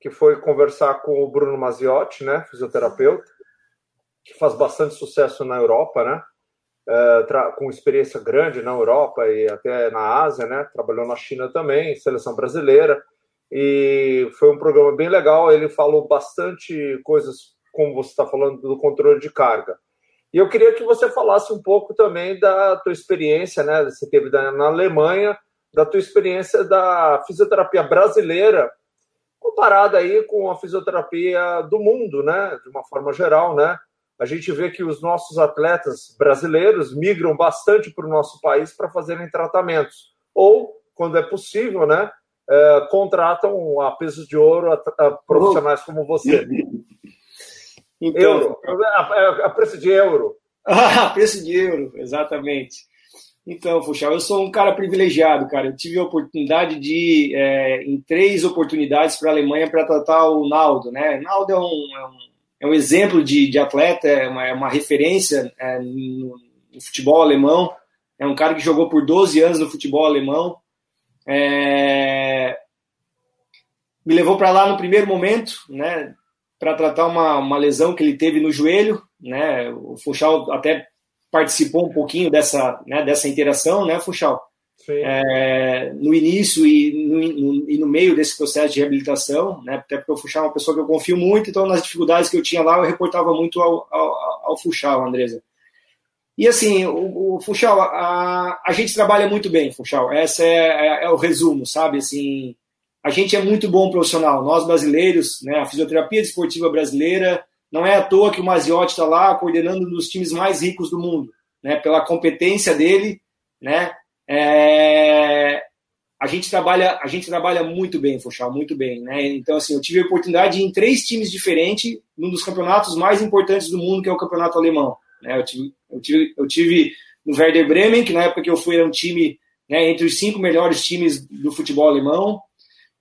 Que foi conversar com o Bruno Maziotti, né? Fisioterapeuta, que faz bastante sucesso na Europa, né? Uh, com experiência grande na Europa e até na Ásia, né? Trabalhou na China também, seleção brasileira. E foi um programa bem legal. Ele falou bastante coisas, como você está falando, do controle de carga. E eu queria que você falasse um pouco também da tua experiência, né? Você teve na Alemanha, da tua experiência da fisioterapia brasileira, comparada aí com a fisioterapia do mundo, né? De uma forma geral, né? A gente vê que os nossos atletas brasileiros migram bastante para o nosso país para fazerem tratamentos. Ou, quando é possível, né? É, contratam a peso de ouro a, a profissionais como você. (laughs) Então, euro, a, a, preço de euro. Ah, (laughs) preço de euro, exatamente. Então, Fuxal, eu sou um cara privilegiado, cara. Eu tive a oportunidade de, é, em três oportunidades para a Alemanha para tratar o Naldo, né? Naldo é um, é um, é um exemplo de, de atleta, é uma, é uma referência é, no, no, futebol alemão. É um cara que jogou por 12 anos no futebol alemão. É, me levou para lá no primeiro momento, né? para tratar uma, uma lesão que ele teve no joelho, né? O Funchal até participou um pouquinho dessa, né, dessa interação, né, Funchal? É, no início e no, no, e no, meio desse processo de reabilitação, né, até porque o Funchal é uma pessoa que eu confio muito, então nas dificuldades que eu tinha lá eu reportava muito ao, ao, ao Andresa. E assim, o, o a, a gente trabalha muito bem, Funchal, esse é, é, é o resumo, sabe, assim, a gente é muito bom profissional. Nós brasileiros, né, a fisioterapia desportiva brasileira, não é à toa que o Maziotti está lá coordenando um dos times mais ricos do mundo, né, pela competência dele, né, é... a gente trabalha, a gente trabalha muito bem, Funchal, muito bem, né. Então assim, eu tive a oportunidade de ir em três times diferentes, num dos campeonatos mais importantes do mundo, que é o campeonato alemão. Né, eu tive, eu tive, eu tive no Werder Bremen, que na época que eu fui era um time né, entre os cinco melhores times do futebol alemão.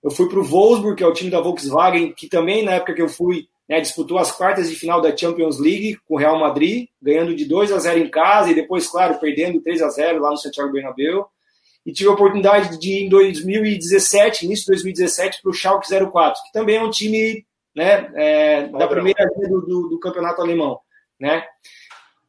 Eu fui para o Wolfsburg, que é o time da Volkswagen, que também, na época que eu fui, né, disputou as quartas de final da Champions League com o Real Madrid, ganhando de 2 a 0 em casa e depois, claro, perdendo 3 a 0 lá no Santiago Bernabéu. E tive a oportunidade de ir em 2017, início de 2017, para o Schalke 04, que também é um time né, é, da primeira linha do, do, do, campeonato alemão. Né?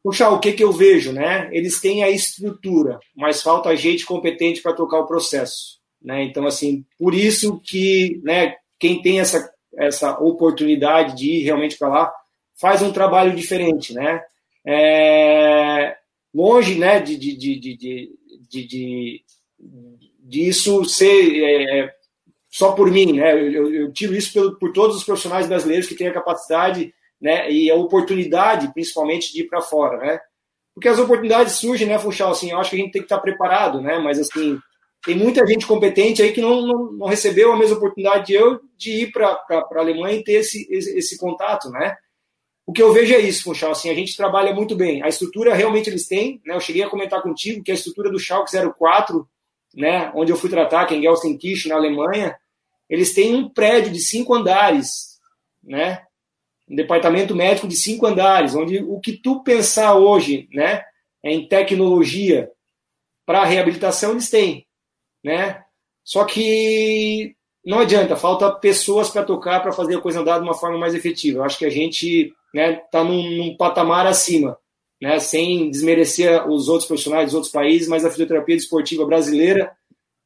Puxa, o que, que eu vejo? Né? Eles têm a estrutura, mas falta gente competente para tocar o processo. Né? Então, assim, por isso que né, quem tem essa, essa oportunidade de ir realmente para lá faz um trabalho diferente, né? É, longe né, de, de, de, de, de, de, de isso ser é, só por mim, né? Eu, eu tiro isso pelo, por todos os profissionais brasileiros que têm a capacidade né, e a oportunidade, principalmente, de ir para fora, né? Porque as oportunidades surgem, né, Funchal? Assim, eu acho que a gente tem que estar preparado, né? Mas, assim, tem muita gente competente aí que não, não, não recebeu a mesma oportunidade de eu de ir para a Alemanha e ter esse, esse, esse, contato, né? O que eu vejo é isso, Funchal, assim, a gente trabalha muito bem. A estrutura realmente eles têm, né? Eu cheguei a comentar contigo que a estrutura do Schalke 04, né, onde eu fui tratar, que é em Gelsenkirchen, na Alemanha, eles têm um prédio de cinco andares, né? Um departamento médico de cinco andares, onde o que tu pensar hoje, né, em tecnologia para reabilitação eles têm né? Só que não adianta, falta pessoas para tocar, para fazer a coisa andar de uma forma mais efetiva. Eu acho que a gente né, tá num, num, patamar acima, né, sem desmerecer os outros profissionais dos outros países, mas a fisioterapia desportiva brasileira,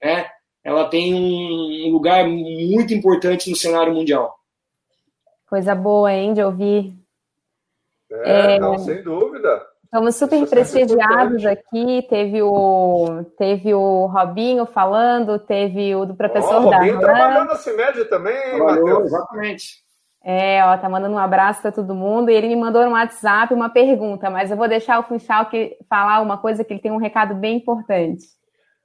né, ela tem um lugar muito importante no cenário mundial. Coisa boa, hein, de ouvir. É, é... não, sem dúvida. Estamos super prestigiados aqui. Teve o, teve o Robinho falando, teve o do professor oh, da Robinho trabalhou na CIMED também, Matheus. Exatamente. É, ó, tá mandando um abraço para todo mundo. E ele me mandou no WhatsApp uma pergunta, mas eu vou deixar o Funchal que falar uma coisa que ele tem um recado bem importante.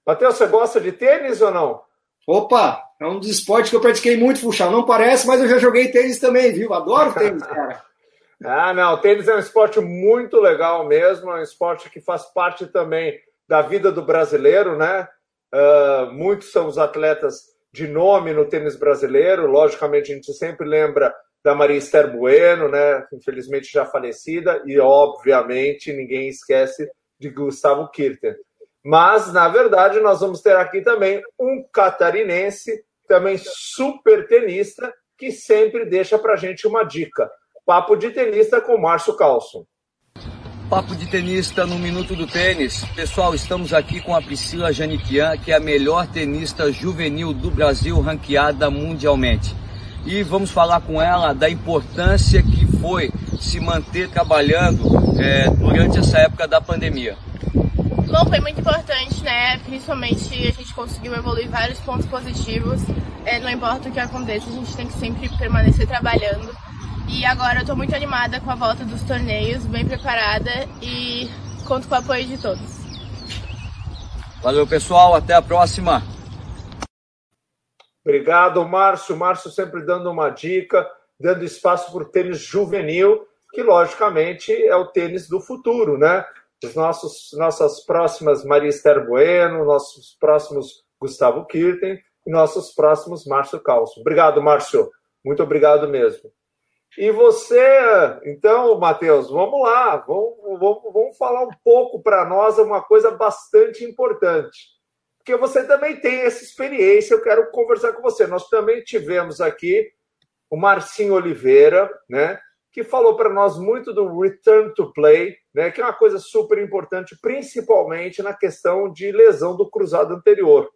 Matheus, você gosta de tênis ou não? Opa, é um dos esportes que eu pratiquei muito, Funchal. Não parece, mas eu já joguei tênis também, viu? Adoro tênis, cara. (laughs) Ah, não, tênis é um esporte muito legal mesmo, é um esporte que faz parte também da vida do brasileiro, né? Uh, muitos são os atletas de nome no tênis brasileiro, logicamente a gente sempre lembra da Maria Esther Bueno, né? Infelizmente já falecida, e obviamente ninguém esquece de Gustavo Kirten. Mas, na verdade, nós vamos ter aqui também um catarinense, também super tenista, que sempre deixa para gente uma dica. Papo de Tenista com Márcio Calço. Papo de Tenista no Minuto do Tênis. Pessoal, estamos aqui com a Priscila Janiquian, que é a melhor tenista juvenil do Brasil, ranqueada mundialmente. E vamos falar com ela da importância que foi se manter trabalhando é, durante essa época da pandemia? Bom, foi muito importante, né? Principalmente a gente conseguiu evoluir vários pontos positivos. É, não importa o que aconteça, a gente tem que sempre permanecer trabalhando. E agora eu tô muito animada com a volta dos torneios, bem preparada e conto com o apoio de todos. Valeu, pessoal. Até a próxima. Obrigado, Márcio. Márcio sempre dando uma dica, dando espaço para o tênis juvenil, que logicamente é o tênis do futuro, né? os nossos, nossas próximas Maria Esther Bueno, nossos próximos Gustavo Kirten e nossos próximos Márcio Calço. Obrigado, Márcio. Muito obrigado mesmo. E você, então, Matheus, vamos lá, vamos, vamos, vamos falar um pouco para nós uma coisa bastante importante. Porque você também tem essa experiência, eu quero conversar com você. Nós também tivemos aqui o Marcinho Oliveira, né? que falou para nós muito do return to play, né, que é uma coisa super importante, principalmente na questão de lesão do cruzado anterior.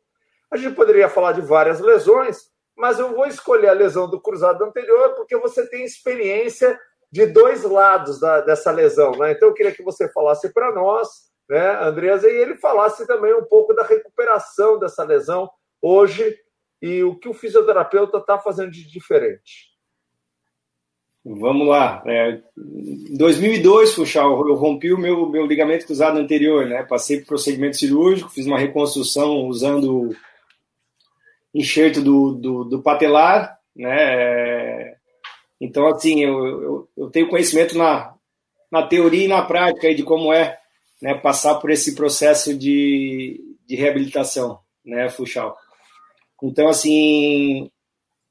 A gente poderia falar de várias lesões, mas eu vou escolher a lesão do cruzado anterior porque você tem experiência de dois lados da, dessa lesão. Né? Então eu queria que você falasse para nós, né, Andresa, e ele falasse também um pouco da recuperação dessa lesão hoje e o que o fisioterapeuta está fazendo de diferente. Vamos lá. É, em 2002, Funchal, eu rompi o meu, meu ligamento cruzado anterior, né? Passei por procedimento cirúrgico, fiz uma reconstrução usando enxerto do, do, do patelar, né? Então, assim, eu, eu, eu, tenho conhecimento na, na teoria e na prática de como é né, passar por esse processo de, de reabilitação, né, Funchal? Então, assim,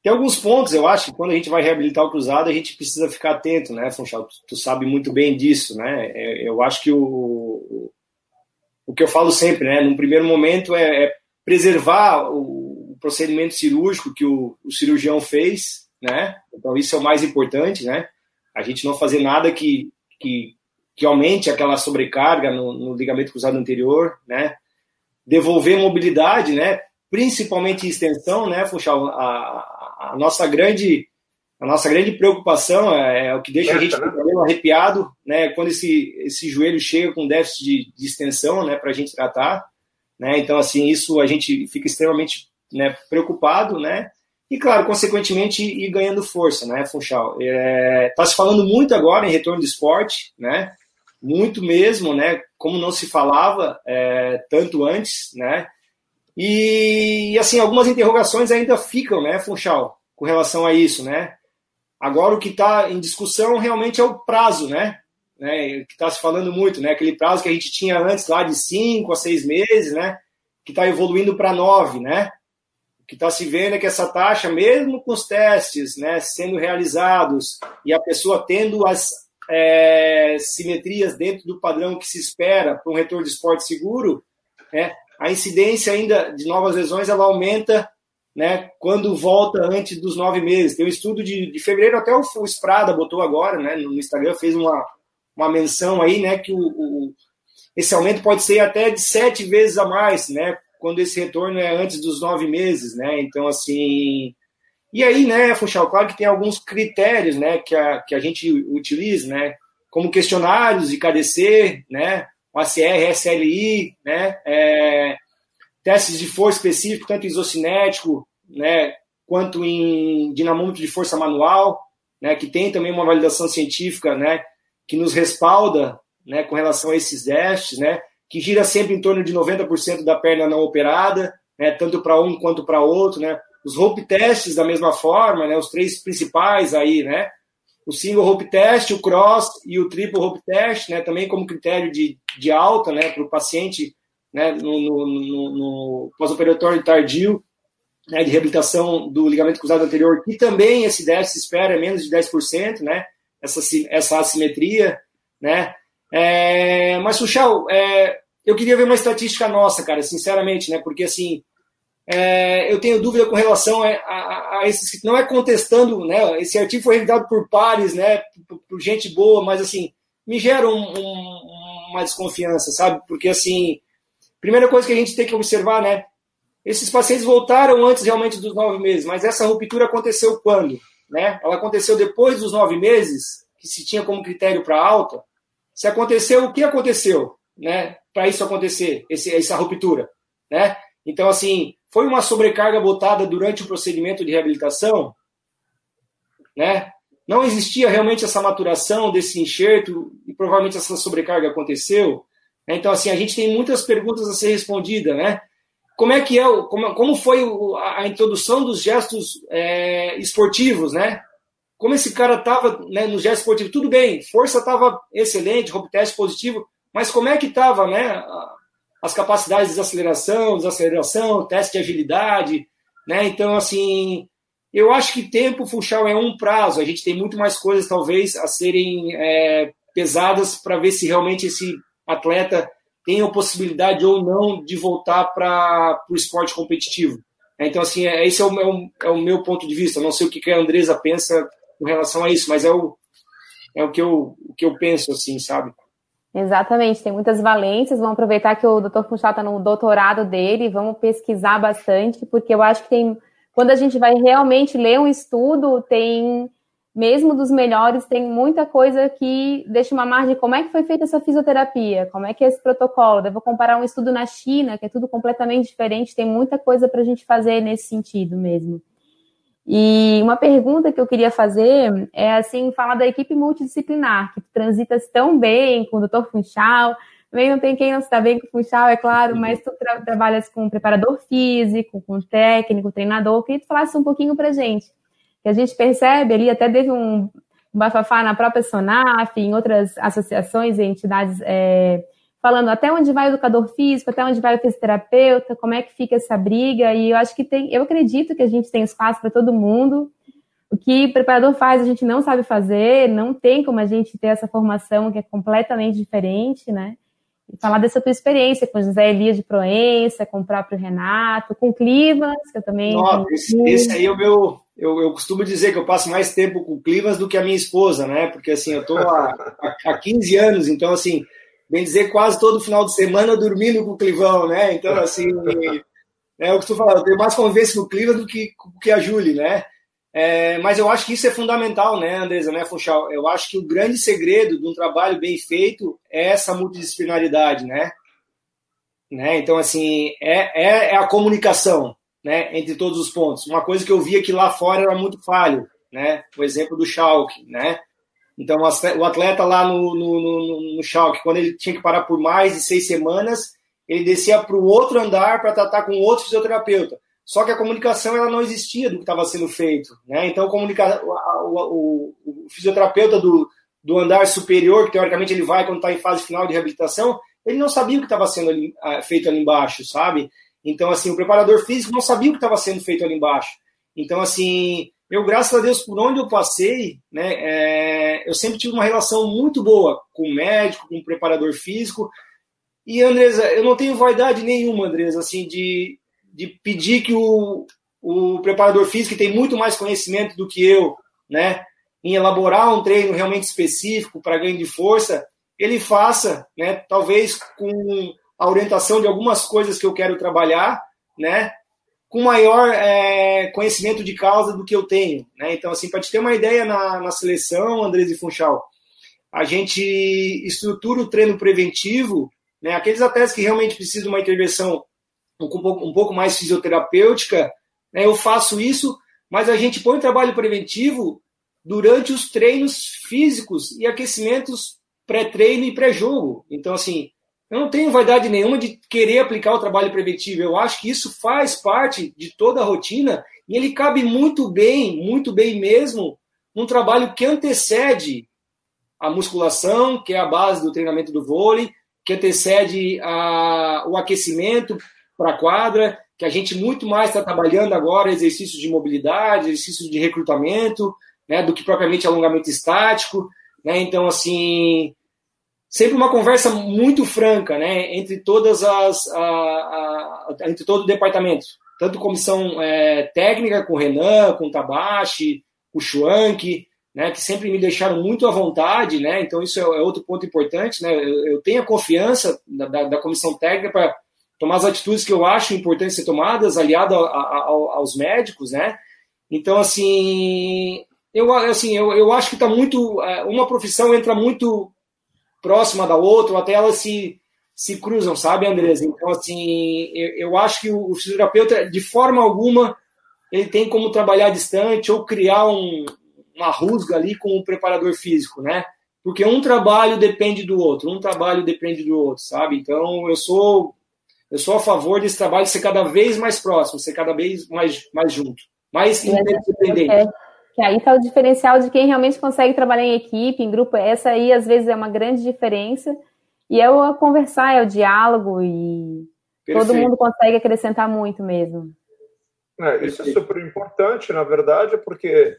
tem alguns pontos, eu acho, que quando a gente vai reabilitar o cruzado, a gente precisa ficar atento, né, Funchal? Tu, tu sabe muito bem disso, né? É, eu acho que o, o que eu falo sempre, né, num primeiro momento é, é preservar o, procedimento cirúrgico que o, o, cirurgião fez, né? Então isso é o mais importante, né? A gente não fazer nada que, que, que aumente aquela sobrecarga no, no ligamento cruzado anterior, né? Devolver mobilidade, né? Principalmente extensão, né, Funchal? A, a nossa grande a nossa grande preocupação é, é o que deixa a gente né? arrepiado, né? Quando esse, esse joelho chega com déficit de, de extensão, né? Para a gente tratar, né? Então assim isso a gente fica extremamente né, preocupado, né? E claro, consequentemente ir ganhando força, né, Funchal? É, tá se falando muito agora em retorno de esporte, né? Muito mesmo, né? Como não se falava é, tanto antes, né? E, assim, algumas interrogações ainda ficam, né, Funchal, com relação a isso, né? Agora o que está em discussão realmente é o prazo, né? né que está se falando muito, né? Aquele prazo que a gente tinha antes lá de cinco a seis meses, né? Que está evoluindo para nove, né? O que está se vendo é que essa taxa, mesmo com os testes né, sendo realizados e a pessoa tendo as é, simetrias dentro do padrão que se espera para um retorno de esporte seguro, né, a incidência ainda de novas lesões ela aumenta né, quando volta antes dos nove meses. Tem um estudo de, de fevereiro, até o, o Sprada botou agora, né, no Instagram, fez uma, uma menção aí, né, que o, o, esse aumento pode ser até de sete vezes a mais, né, quando esse retorno é antes dos nove meses, né, então, assim... E aí, né, Funchal, claro que tem alguns critérios, né, que a, que a gente utiliza, né, como questionários de KDC, né, o ACR, SLI, né, é, testes de força específico, tanto isocinético, né, quanto em dinamômetro de força manual, né, que tem também uma validação científica, né, que nos respalda, né, com relação a esses testes, né, que gira sempre em torno de 90% da perna não operada, né, tanto para um quanto para outro, né, os rope testes da mesma forma, né, os três principais aí, né, o single rope test, o cross e o triple rope test, né, também como critério de, de alta, né, para o paciente, né, no, no, no, no pós-operatório tardio, né, de reabilitação do ligamento cruzado anterior, que também esse déficit espera é menos de 10%, né, essa, essa assimetria, né, é, mas, Suchal, é, eu queria ver uma estatística nossa, cara, sinceramente, né, porque, assim, é, eu tenho dúvida com relação a, a, a esses não é contestando, né? Esse artigo foi revisado por pares, né? Por, por gente boa, mas assim me gera um, um, uma desconfiança, sabe? Porque assim, primeira coisa que a gente tem que observar, né? Esses pacientes voltaram antes realmente dos nove meses, mas essa ruptura aconteceu quando, né? Ela aconteceu depois dos nove meses, que se tinha como critério para alta, Se aconteceu, o que aconteceu, né? Para isso acontecer, esse, essa ruptura, né? Então, assim, foi uma sobrecarga botada durante o procedimento de reabilitação, né? Não existia realmente essa maturação desse enxerto e provavelmente essa sobrecarga aconteceu. Né? Então, assim, a gente tem muitas perguntas a ser respondidas, né? Como é que é, como, como foi a introdução dos gestos é, esportivos, né? Como esse cara estava né, no gesto esportivo? Tudo bem, força estava excelente, home test positivo, mas como é que estava, né? As capacidades de desaceleração, desaceleração, teste de agilidade, né? Então, assim, eu acho que tempo, Funchal, é um prazo. A gente tem muito mais coisas, talvez, a serem é, pesadas para ver se realmente esse atleta tem a possibilidade ou não de voltar para o esporte competitivo. Então, assim, é, esse é o, meu, é o meu ponto de vista. não sei o que a Andresa pensa com relação a isso, mas é o, é o, que, eu, o que eu penso, assim, sabe? Exatamente, tem muitas valências. Vamos aproveitar que o Dr. Funchal está no doutorado dele, vamos pesquisar bastante, porque eu acho que tem quando a gente vai realmente ler um estudo, tem, mesmo dos melhores, tem muita coisa que deixa uma margem. Como é que foi feita essa fisioterapia? Como é que é esse protocolo? Devo comparar um estudo na China, que é tudo completamente diferente, tem muita coisa para a gente fazer nesse sentido mesmo. E uma pergunta que eu queria fazer é assim, falar da equipe multidisciplinar, que transita tão bem com o Dr. Funchal, também não tem quem não se dá bem com o Funchal, é claro, uhum. mas tu tra trabalhas com preparador físico, com técnico, treinador. Queria que tu falasse um pouquinho pra gente. Que a gente percebe ali, até teve um bafafá na própria SONAF, em outras associações e entidades, é, falando até onde vai o educador físico, até onde vai o fisioterapeuta, como é que fica essa briga. E eu acho que tem, eu acredito que a gente tem espaço para todo mundo. O que o preparador faz, a gente não sabe fazer, não tem como a gente ter essa formação que é completamente diferente, né? e falar dessa tua experiência com José Elias de Proença, com o próprio Renato, com o Clivas, que eu também. Nossa, esse, esse, aí é o meu. Eu, eu costumo dizer que eu passo mais tempo com o Clivas do que a minha esposa, né? Porque assim, eu estou há, há 15 anos, então assim, bem dizer, quase todo final de semana dormindo com o Clivão, né? Então, assim, é, eu costumo falar, eu tenho mais convivência com o Clivas do que, que a Júlia, né? É, mas eu acho que isso é fundamental, né, Andresa, né, Funchal? Eu acho que o grande segredo de um trabalho bem feito é essa multidisciplinaridade, né? né? Então, assim, é, é, é, a comunicação, né, entre todos os pontos. Uma coisa que eu via que lá fora era muito falho, né? O exemplo do Schalke, né? Então, o atleta lá no, no, no, no quando ele tinha que parar por mais de seis semanas, ele descia para o outro andar para tratar com outro fisioterapeuta. Só que a comunicação ela não existia do que estava sendo feito. Né? Então, o, o, o, fisioterapeuta do, do andar superior, que teoricamente ele vai quando está em fase final de reabilitação, ele não sabia o que estava sendo ali, feito ali embaixo, sabe? Então, assim, o preparador físico não sabia o que estava sendo feito ali embaixo. Então, assim, eu, graças a Deus, por onde eu passei, né, é, eu sempre tive uma relação muito boa com o médico, com o preparador físico. E, Andresa, eu não tenho vaidade nenhuma, Andresa, assim, de, de pedir que o, o preparador físico, que tem muito mais conhecimento do que eu, né, em elaborar um treino realmente específico para ganho de força, ele faça, né, talvez com a orientação de algumas coisas que eu quero trabalhar, né, com maior é, conhecimento de causa do que eu tenho, né? Então, assim, para te ter uma ideia na, na seleção, Andrés e Funchal, a gente estrutura o treino preventivo, né? Aqueles atletas que realmente precisam de uma intervenção um pouco, um pouco mais fisioterapêutica, né, eu faço isso, mas a gente põe trabalho preventivo durante os treinos físicos e aquecimentos pré-treino e pré-jogo. Então, assim, eu não tenho vaidade nenhuma de querer aplicar o trabalho preventivo. Eu acho que isso faz parte de toda a rotina e ele cabe muito bem, muito bem mesmo, num trabalho que antecede a musculação, que é a base do treinamento do vôlei, que antecede a, o aquecimento para a quadra, que a gente muito mais está trabalhando agora exercícios de mobilidade, exercícios de recrutamento, né, do que propriamente alongamento estático, né? Então assim, sempre uma conversa muito franca, né, entre todas as a, a, entre todo o departamento, tanto comissão é, técnica com o Renan, com o Tabashi, com o Schwank, né, que sempre me deixaram muito à vontade, né? Então isso é, é outro ponto importante, né? Eu, eu tenho a confiança da, da, da comissão técnica para tomar as atitudes que eu acho importantes ser tomadas, aliado a, a, aos médicos, né? Então, assim, eu, assim, eu, eu acho que está muito. É, uma profissão entra muito próxima da outra, ou até elas se, se cruzam, sabe, Andresa? Então, assim, eu, eu acho que o, o fisioterapeuta, de forma alguma, ele tem como trabalhar distante ou criar um, uma rusga ali com o preparador físico, né? Porque um trabalho depende do outro, um trabalho depende do outro, sabe? Então, eu sou eu sou a favor desse trabalho ser cada vez mais próximo, ser cada vez mais, mais junto, mais independente. Que aí está o diferencial de quem realmente consegue trabalhar em equipe, em grupo. Essa aí, às vezes, é uma grande diferença. E é o conversar, é o diálogo e Perfeito. todo mundo consegue acrescentar muito mesmo. É, isso é super importante, na verdade, porque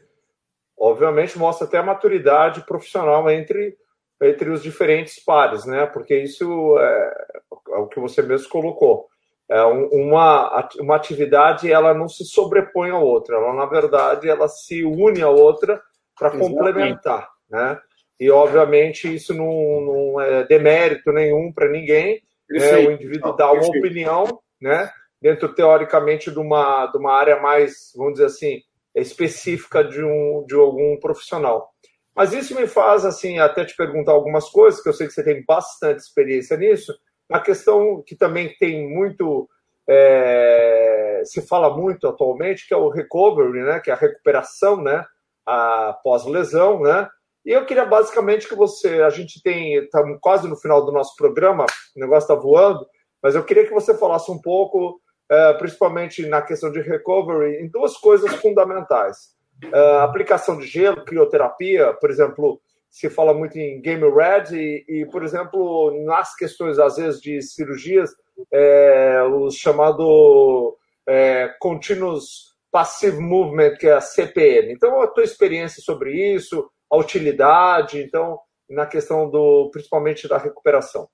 obviamente mostra até a maturidade profissional entre, entre os diferentes pares, né? Porque isso é, é o que você mesmo colocou. É uma, uma atividade ela não se sobrepõe à outra, ela na verdade ela se une à outra para complementar, né? E obviamente isso não, não é demérito nenhum para ninguém. Né? O indivíduo dá uma opinião, né? Dentro teoricamente de uma, de uma área mais, vamos dizer assim, específica de um de algum profissional. Mas isso me faz assim até te perguntar algumas coisas que eu sei que você tem bastante experiência nisso a questão que também tem muito, é, se fala muito atualmente, que é o recovery, né, que é a recuperação, né, após lesão, né, e eu queria basicamente que você, a gente tem, estamos quase no final do nosso programa, o negócio está voando, mas eu queria que você falasse um pouco, é, principalmente na questão de recovery, em duas coisas fundamentais. É, aplicação de gelo, crioterapia, por exemplo, se fala muito em game red e, e, por exemplo, nas questões, às vezes, de cirurgias, é, o chamado é, Continuous Passive Movement, que é a CPM. Então, a tua experiência sobre isso, a utilidade, então, na questão do, principalmente da recuperação.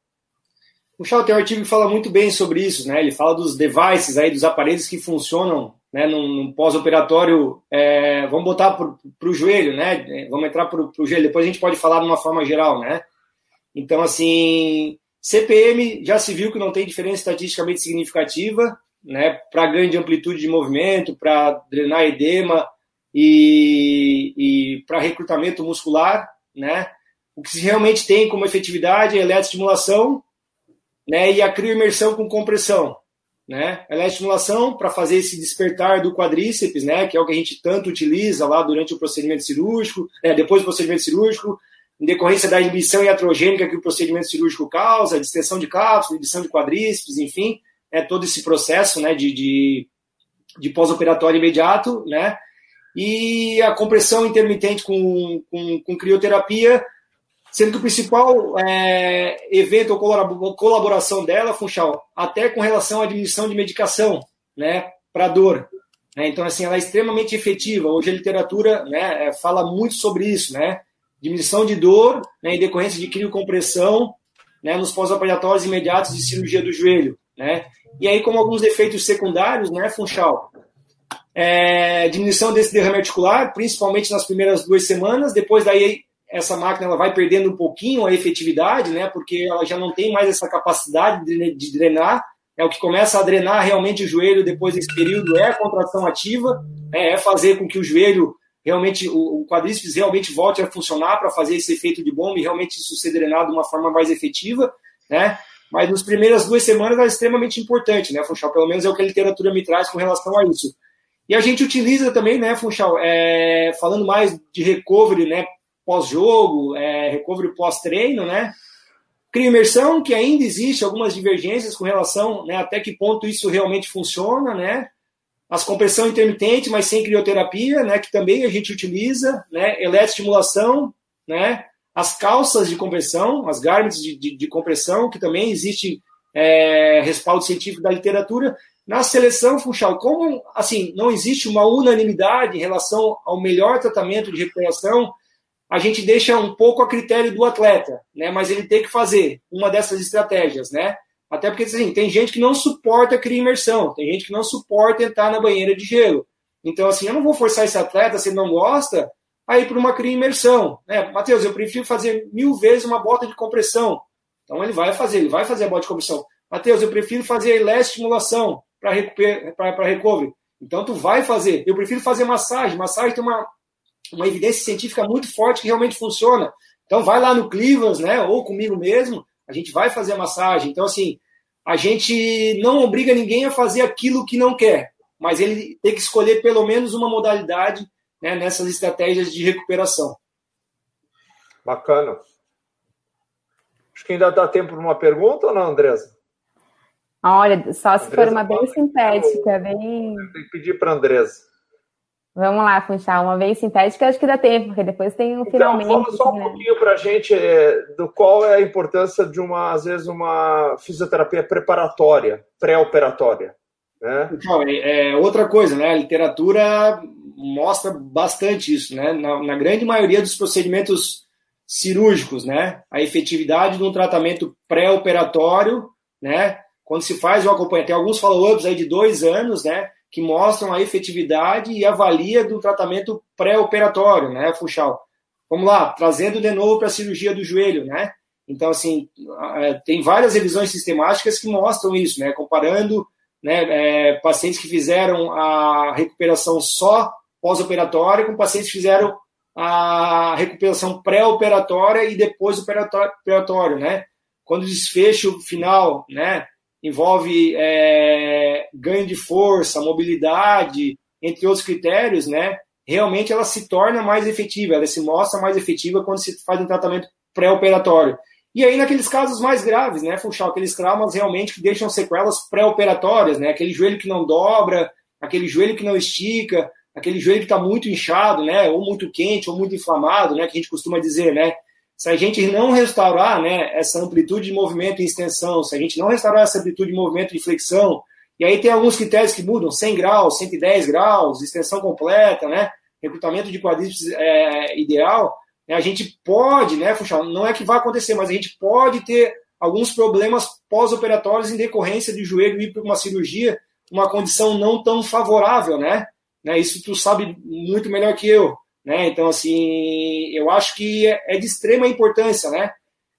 O Shaw tem um artigo que fala muito bem sobre isso, né? Ele fala dos devices aí, dos aparelhos que funcionam né, num, num pós-operatório, é, vamos botar para o joelho, né? Vamos entrar para o joelho, depois a gente pode falar de uma forma geral, né? Então, assim, CPM já se viu que não tem diferença estatisticamente significativa, né? Para grande amplitude de movimento, para drenar edema e, e para recrutamento muscular, né? O que se realmente tem como efetividade é a eletroestimulação, né? E a crioimersão com compressão né? Ela é a estimulação para fazer esse despertar do quadríceps, né? Que é o que a gente tanto utiliza lá durante o procedimento cirúrgico, é, depois do procedimento cirúrgico, em decorrência da inibição iatrogênica que o procedimento cirúrgico causa, distensão de cápsula, inibição de quadríceps, enfim, é todo esse processo, né? De, de, de pós-operatório imediato, né? E a compressão intermitente com, com, com crioterapia sendo que o principal é, evento ou colaboração dela, Funchal, até com relação à diminuição de medicação, né, para dor. Né? Então, assim, ela é extremamente efetiva. Hoje a literatura né, é, fala muito sobre isso, né? Diminuição de dor né, em decorrência de criocompressão né, nos pós-operatórios imediatos de cirurgia do joelho, né? E aí, como alguns efeitos secundários, né, Funchal? É, diminuição desse derrame articular, principalmente nas primeiras duas semanas, depois daí essa máquina ela vai perdendo um pouquinho a efetividade, né, porque ela já não tem mais essa capacidade de, drenar. É o que começa a drenar realmente o joelho depois desse período é a contração ativa, né, é fazer com que o joelho realmente, o quadríceps realmente volte a funcionar para fazer esse efeito de bomba e realmente isso ser drenado de uma forma mais efetiva, né? Mas nas primeiras duas semanas é extremamente importante, né, Funchal? Pelo menos é o que a literatura me traz com relação a isso. E a gente utiliza também, né, Funchal, é, falando mais de recovery, né, pós-jogo, é, recovery pós-treino, né? Cria imersão, que ainda existe algumas divergências com relação né, até que ponto isso realmente funciona, né? As compressão intermitente, mas sem crioterapia, né? Que também a gente utiliza, né? Eletroestimulação, né? As calças de compressão, as garments de, de, de compressão, que também existe é, respaldo científico da literatura. Na seleção Funchal, como assim não existe uma unanimidade em relação ao melhor tratamento de recuperação a gente deixa um pouco a critério do atleta, né? Mas ele tem que fazer uma dessas estratégias, né? Até porque assim, tem gente que não suporta criar imersão, tem gente que não suporta entrar na banheira de gelo. Então, assim, eu não vou forçar esse atleta, se ele não gosta, a ir para uma cria imersão. Né? Matheus, eu prefiro fazer mil vezes uma bota de compressão. Então ele vai fazer, ele vai fazer a bota de compressão. Matheus, eu prefiro fazer estimulação para recovery. Então tu vai fazer. Eu prefiro fazer massagem. Massagem tem uma uma evidência científica muito forte que realmente funciona. Então vai lá no Clivas, né? Ou comigo mesmo, a gente vai fazer a massagem. Então, assim, a gente não obriga ninguém a fazer aquilo que não quer, mas ele tem que escolher pelo menos uma modalidade né, nessas estratégias de recuperação. Bacana. Acho que ainda dá tempo para uma pergunta ou não, Andresa? Olha, só se Andresa for uma bem sintética, bem. Tem que pedir para a Andresa. Vamos lá, Funchal, uma vez sintética, acho que dá tempo, porque depois tem um então, finalmente. Fala só um né? pouquinho para a gente é, do qual é a importância de uma, às vezes, uma fisioterapia preparatória, pré-operatória. Né? Então, é, é, outra coisa, né? A literatura mostra bastante isso, né? Na, na, grande maioria dos procedimentos cirúrgicos, né? A efetividade de um tratamento pré-operatório, né? Quando se faz o acompanhamento, tem alguns follow-ups aí de dois anos, né? Que mostram a efetividade e avalia do tratamento pré-operatório, né, Funchal? Vamos lá, trazendo de novo para a cirurgia do joelho, né? Então, assim, é, tem várias revisões sistemáticas que mostram isso, né? Comparando né, é, pacientes que fizeram a recuperação só pós-operatória com pacientes que fizeram a recuperação pré-operatória e depois operatório, né? Quando o desfecho final, né, envolve é, ganho de força, mobilidade, entre outros critérios, né? Realmente ela se torna mais efetiva, ela se mostra mais efetiva quando se faz um tratamento pré-operatório. E aí, naqueles casos mais graves, né, Funchal, aqueles traumas realmente que deixam sequelas pré-operatórias, né? Aquele joelho que não dobra, aquele joelho que não estica, aquele joelho que está muito inchado, né? Ou muito quente, ou muito inflamado, né? Que a gente costuma dizer, né? Se a gente não restaurar né, essa amplitude de movimento e extensão, se a gente não restaurar essa amplitude de movimento e flexão, e aí tem alguns critérios que mudam, 100 graus, 110 graus, extensão completa, né, recrutamento de quadríceps é, ideal, né, a gente pode, né, Funchal, não é que vai acontecer, mas a gente pode ter alguns problemas pós-operatórios em decorrência de joelho ir para uma cirurgia, uma condição não tão favorável, né? né? Isso tu sabe muito melhor que eu. Né? Então, assim, eu acho que é, de extrema importância, né?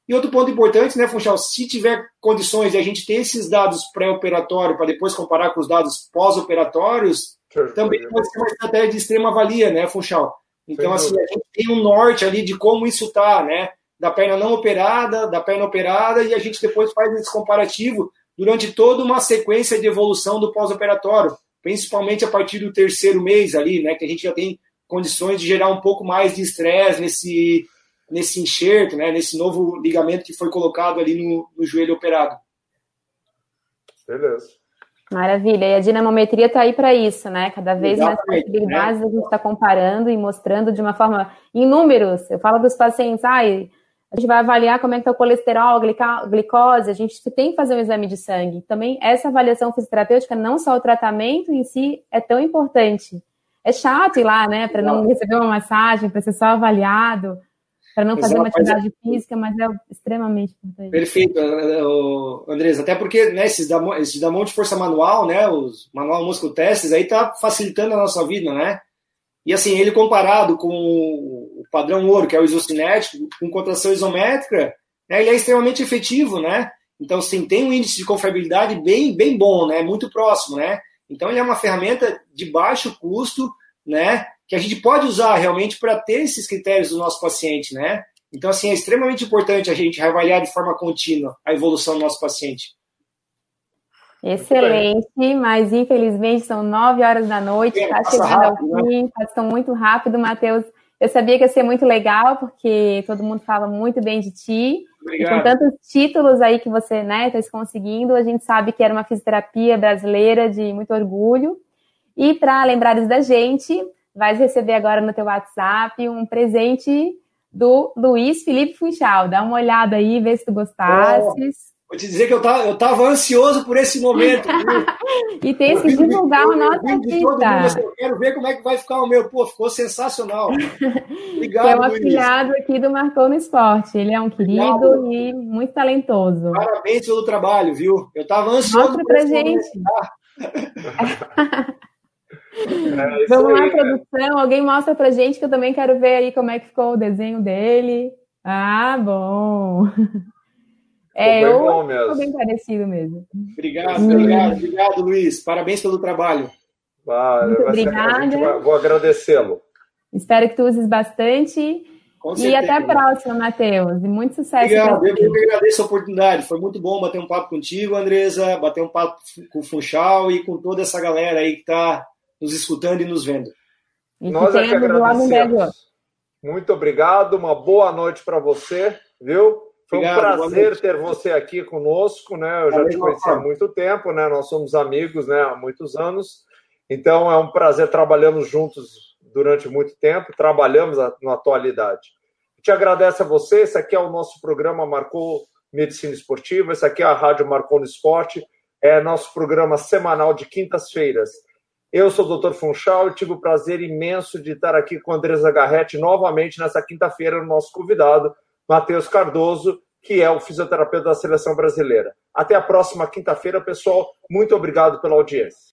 E outro ponto importante, né, Funchal, se tiver condições de a gente ter esses dados pré-operatórios para depois comparar com os dados pós-operatórios, também pode ser uma estratégia de extrema valia, né, Funchal? Então, assim, a gente tem um norte ali de como isso tá, né? Da perna não operada, da perna operada, e a gente depois faz esse comparativo durante toda uma sequência de evolução do pós-operatório, principalmente a partir do terceiro mês ali, né? Que a gente já tem condições de gerar um pouco mais de estresse nesse, nesse enxerto, né, nesse novo ligamento que foi colocado ali no, no joelho operado. Beleza. Maravilha. E a dinamometria está aí para isso, né? Cada vez Exatamente, mais possibilidades né? a gente está comparando e mostrando de uma forma em números. Eu falo para os pacientes, ah, a gente vai avaliar como é que está o colesterol, a glicose, a gente tem que fazer um exame de sangue. Também essa avaliação fisioterapêutica, não só o tratamento em si, é tão importante é chato ir lá, né? Para não receber uma massagem, para ser só avaliado, para não fazer Exato, uma atividade é... física, mas é extremamente importante. Perfeito, Andresa. Até porque né, esses, da, esses da mão de força manual, né? Os manual músculo testes aí tá facilitando a nossa vida, né? E assim, ele comparado com o padrão ouro, que é o isocinético, com contração isométrica, né, ele é extremamente efetivo, né? Então, sim, tem um índice de confiabilidade bem, bem bom, né? Muito próximo, né? Então, ele é uma ferramenta de baixo custo, né? Que a gente pode usar realmente para ter esses critérios do nosso paciente, né? Então, assim, é extremamente importante a gente avaliar de forma contínua a evolução do nosso paciente. Excelente, mas infelizmente são nove horas da noite, está é, chegando rápido, ao fim, né? passou muito rápido, Matheus. Eu sabia que ia ser muito legal, porque todo mundo fala muito bem de ti. Obrigado. E com tantos títulos aí que você está né, tá conseguindo, a gente sabe que era uma fisioterapia brasileira de muito orgulho. E para lembrares da gente, vais receber agora no teu WhatsApp um presente do Luiz Felipe Funchal. Dá uma olhada aí, vê se tu gostasses. Oh. Vou te dizer que eu tava, eu tava ansioso por esse momento. (laughs) e tem que divulgar o nosso artista. Eu quero ver como é que vai ficar o meu. Pô, ficou sensacional. (laughs) Obrigado, é um afiliado aqui do Marcou no Esporte. Ele é um querido Obrigado. e muito talentoso. Parabéns pelo trabalho, viu? Eu tava ansioso Mostra pra gente. (laughs) É Vamos lá, aí, produção. Alguém mostra pra gente que eu também quero ver aí como é que ficou o desenho dele. Ah, bom. É, eu bom mesmo. bem parecido mesmo. Obrigado, hum. obrigado, obrigado, Luiz. Parabéns pelo trabalho. Muito obrigada. Vai, vou agradecê-lo. Espero que tu uses bastante. E até a próxima, Matheus. E muito sucesso. Obrigado, eu que agradeço a oportunidade. Foi muito bom bater um papo contigo, Andresa, bater um papo com o Funchal e com toda essa galera aí que está nos escutando e nos vendo. E Nós é que agradecemos. Muito obrigado, uma boa noite para você, viu? Foi obrigado, um prazer ter você aqui conosco, né? Eu já te conheci há muito tempo, né? Nós somos amigos, né? Há muitos anos. Então é um prazer trabalhamos juntos durante muito tempo, trabalhamos na atualidade. Te agradeço a você. Esse aqui é o nosso programa Marcou Medicina Esportiva. Esse aqui é a Rádio Marcou no Esporte. É nosso programa semanal de quintas-feiras. Eu sou o Dr. Funchal e tive o prazer imenso de estar aqui com a Andresa Garretti novamente nessa quinta-feira, no nosso convidado, Matheus Cardoso, que é o fisioterapeuta da seleção brasileira. Até a próxima quinta-feira, pessoal. Muito obrigado pela audiência.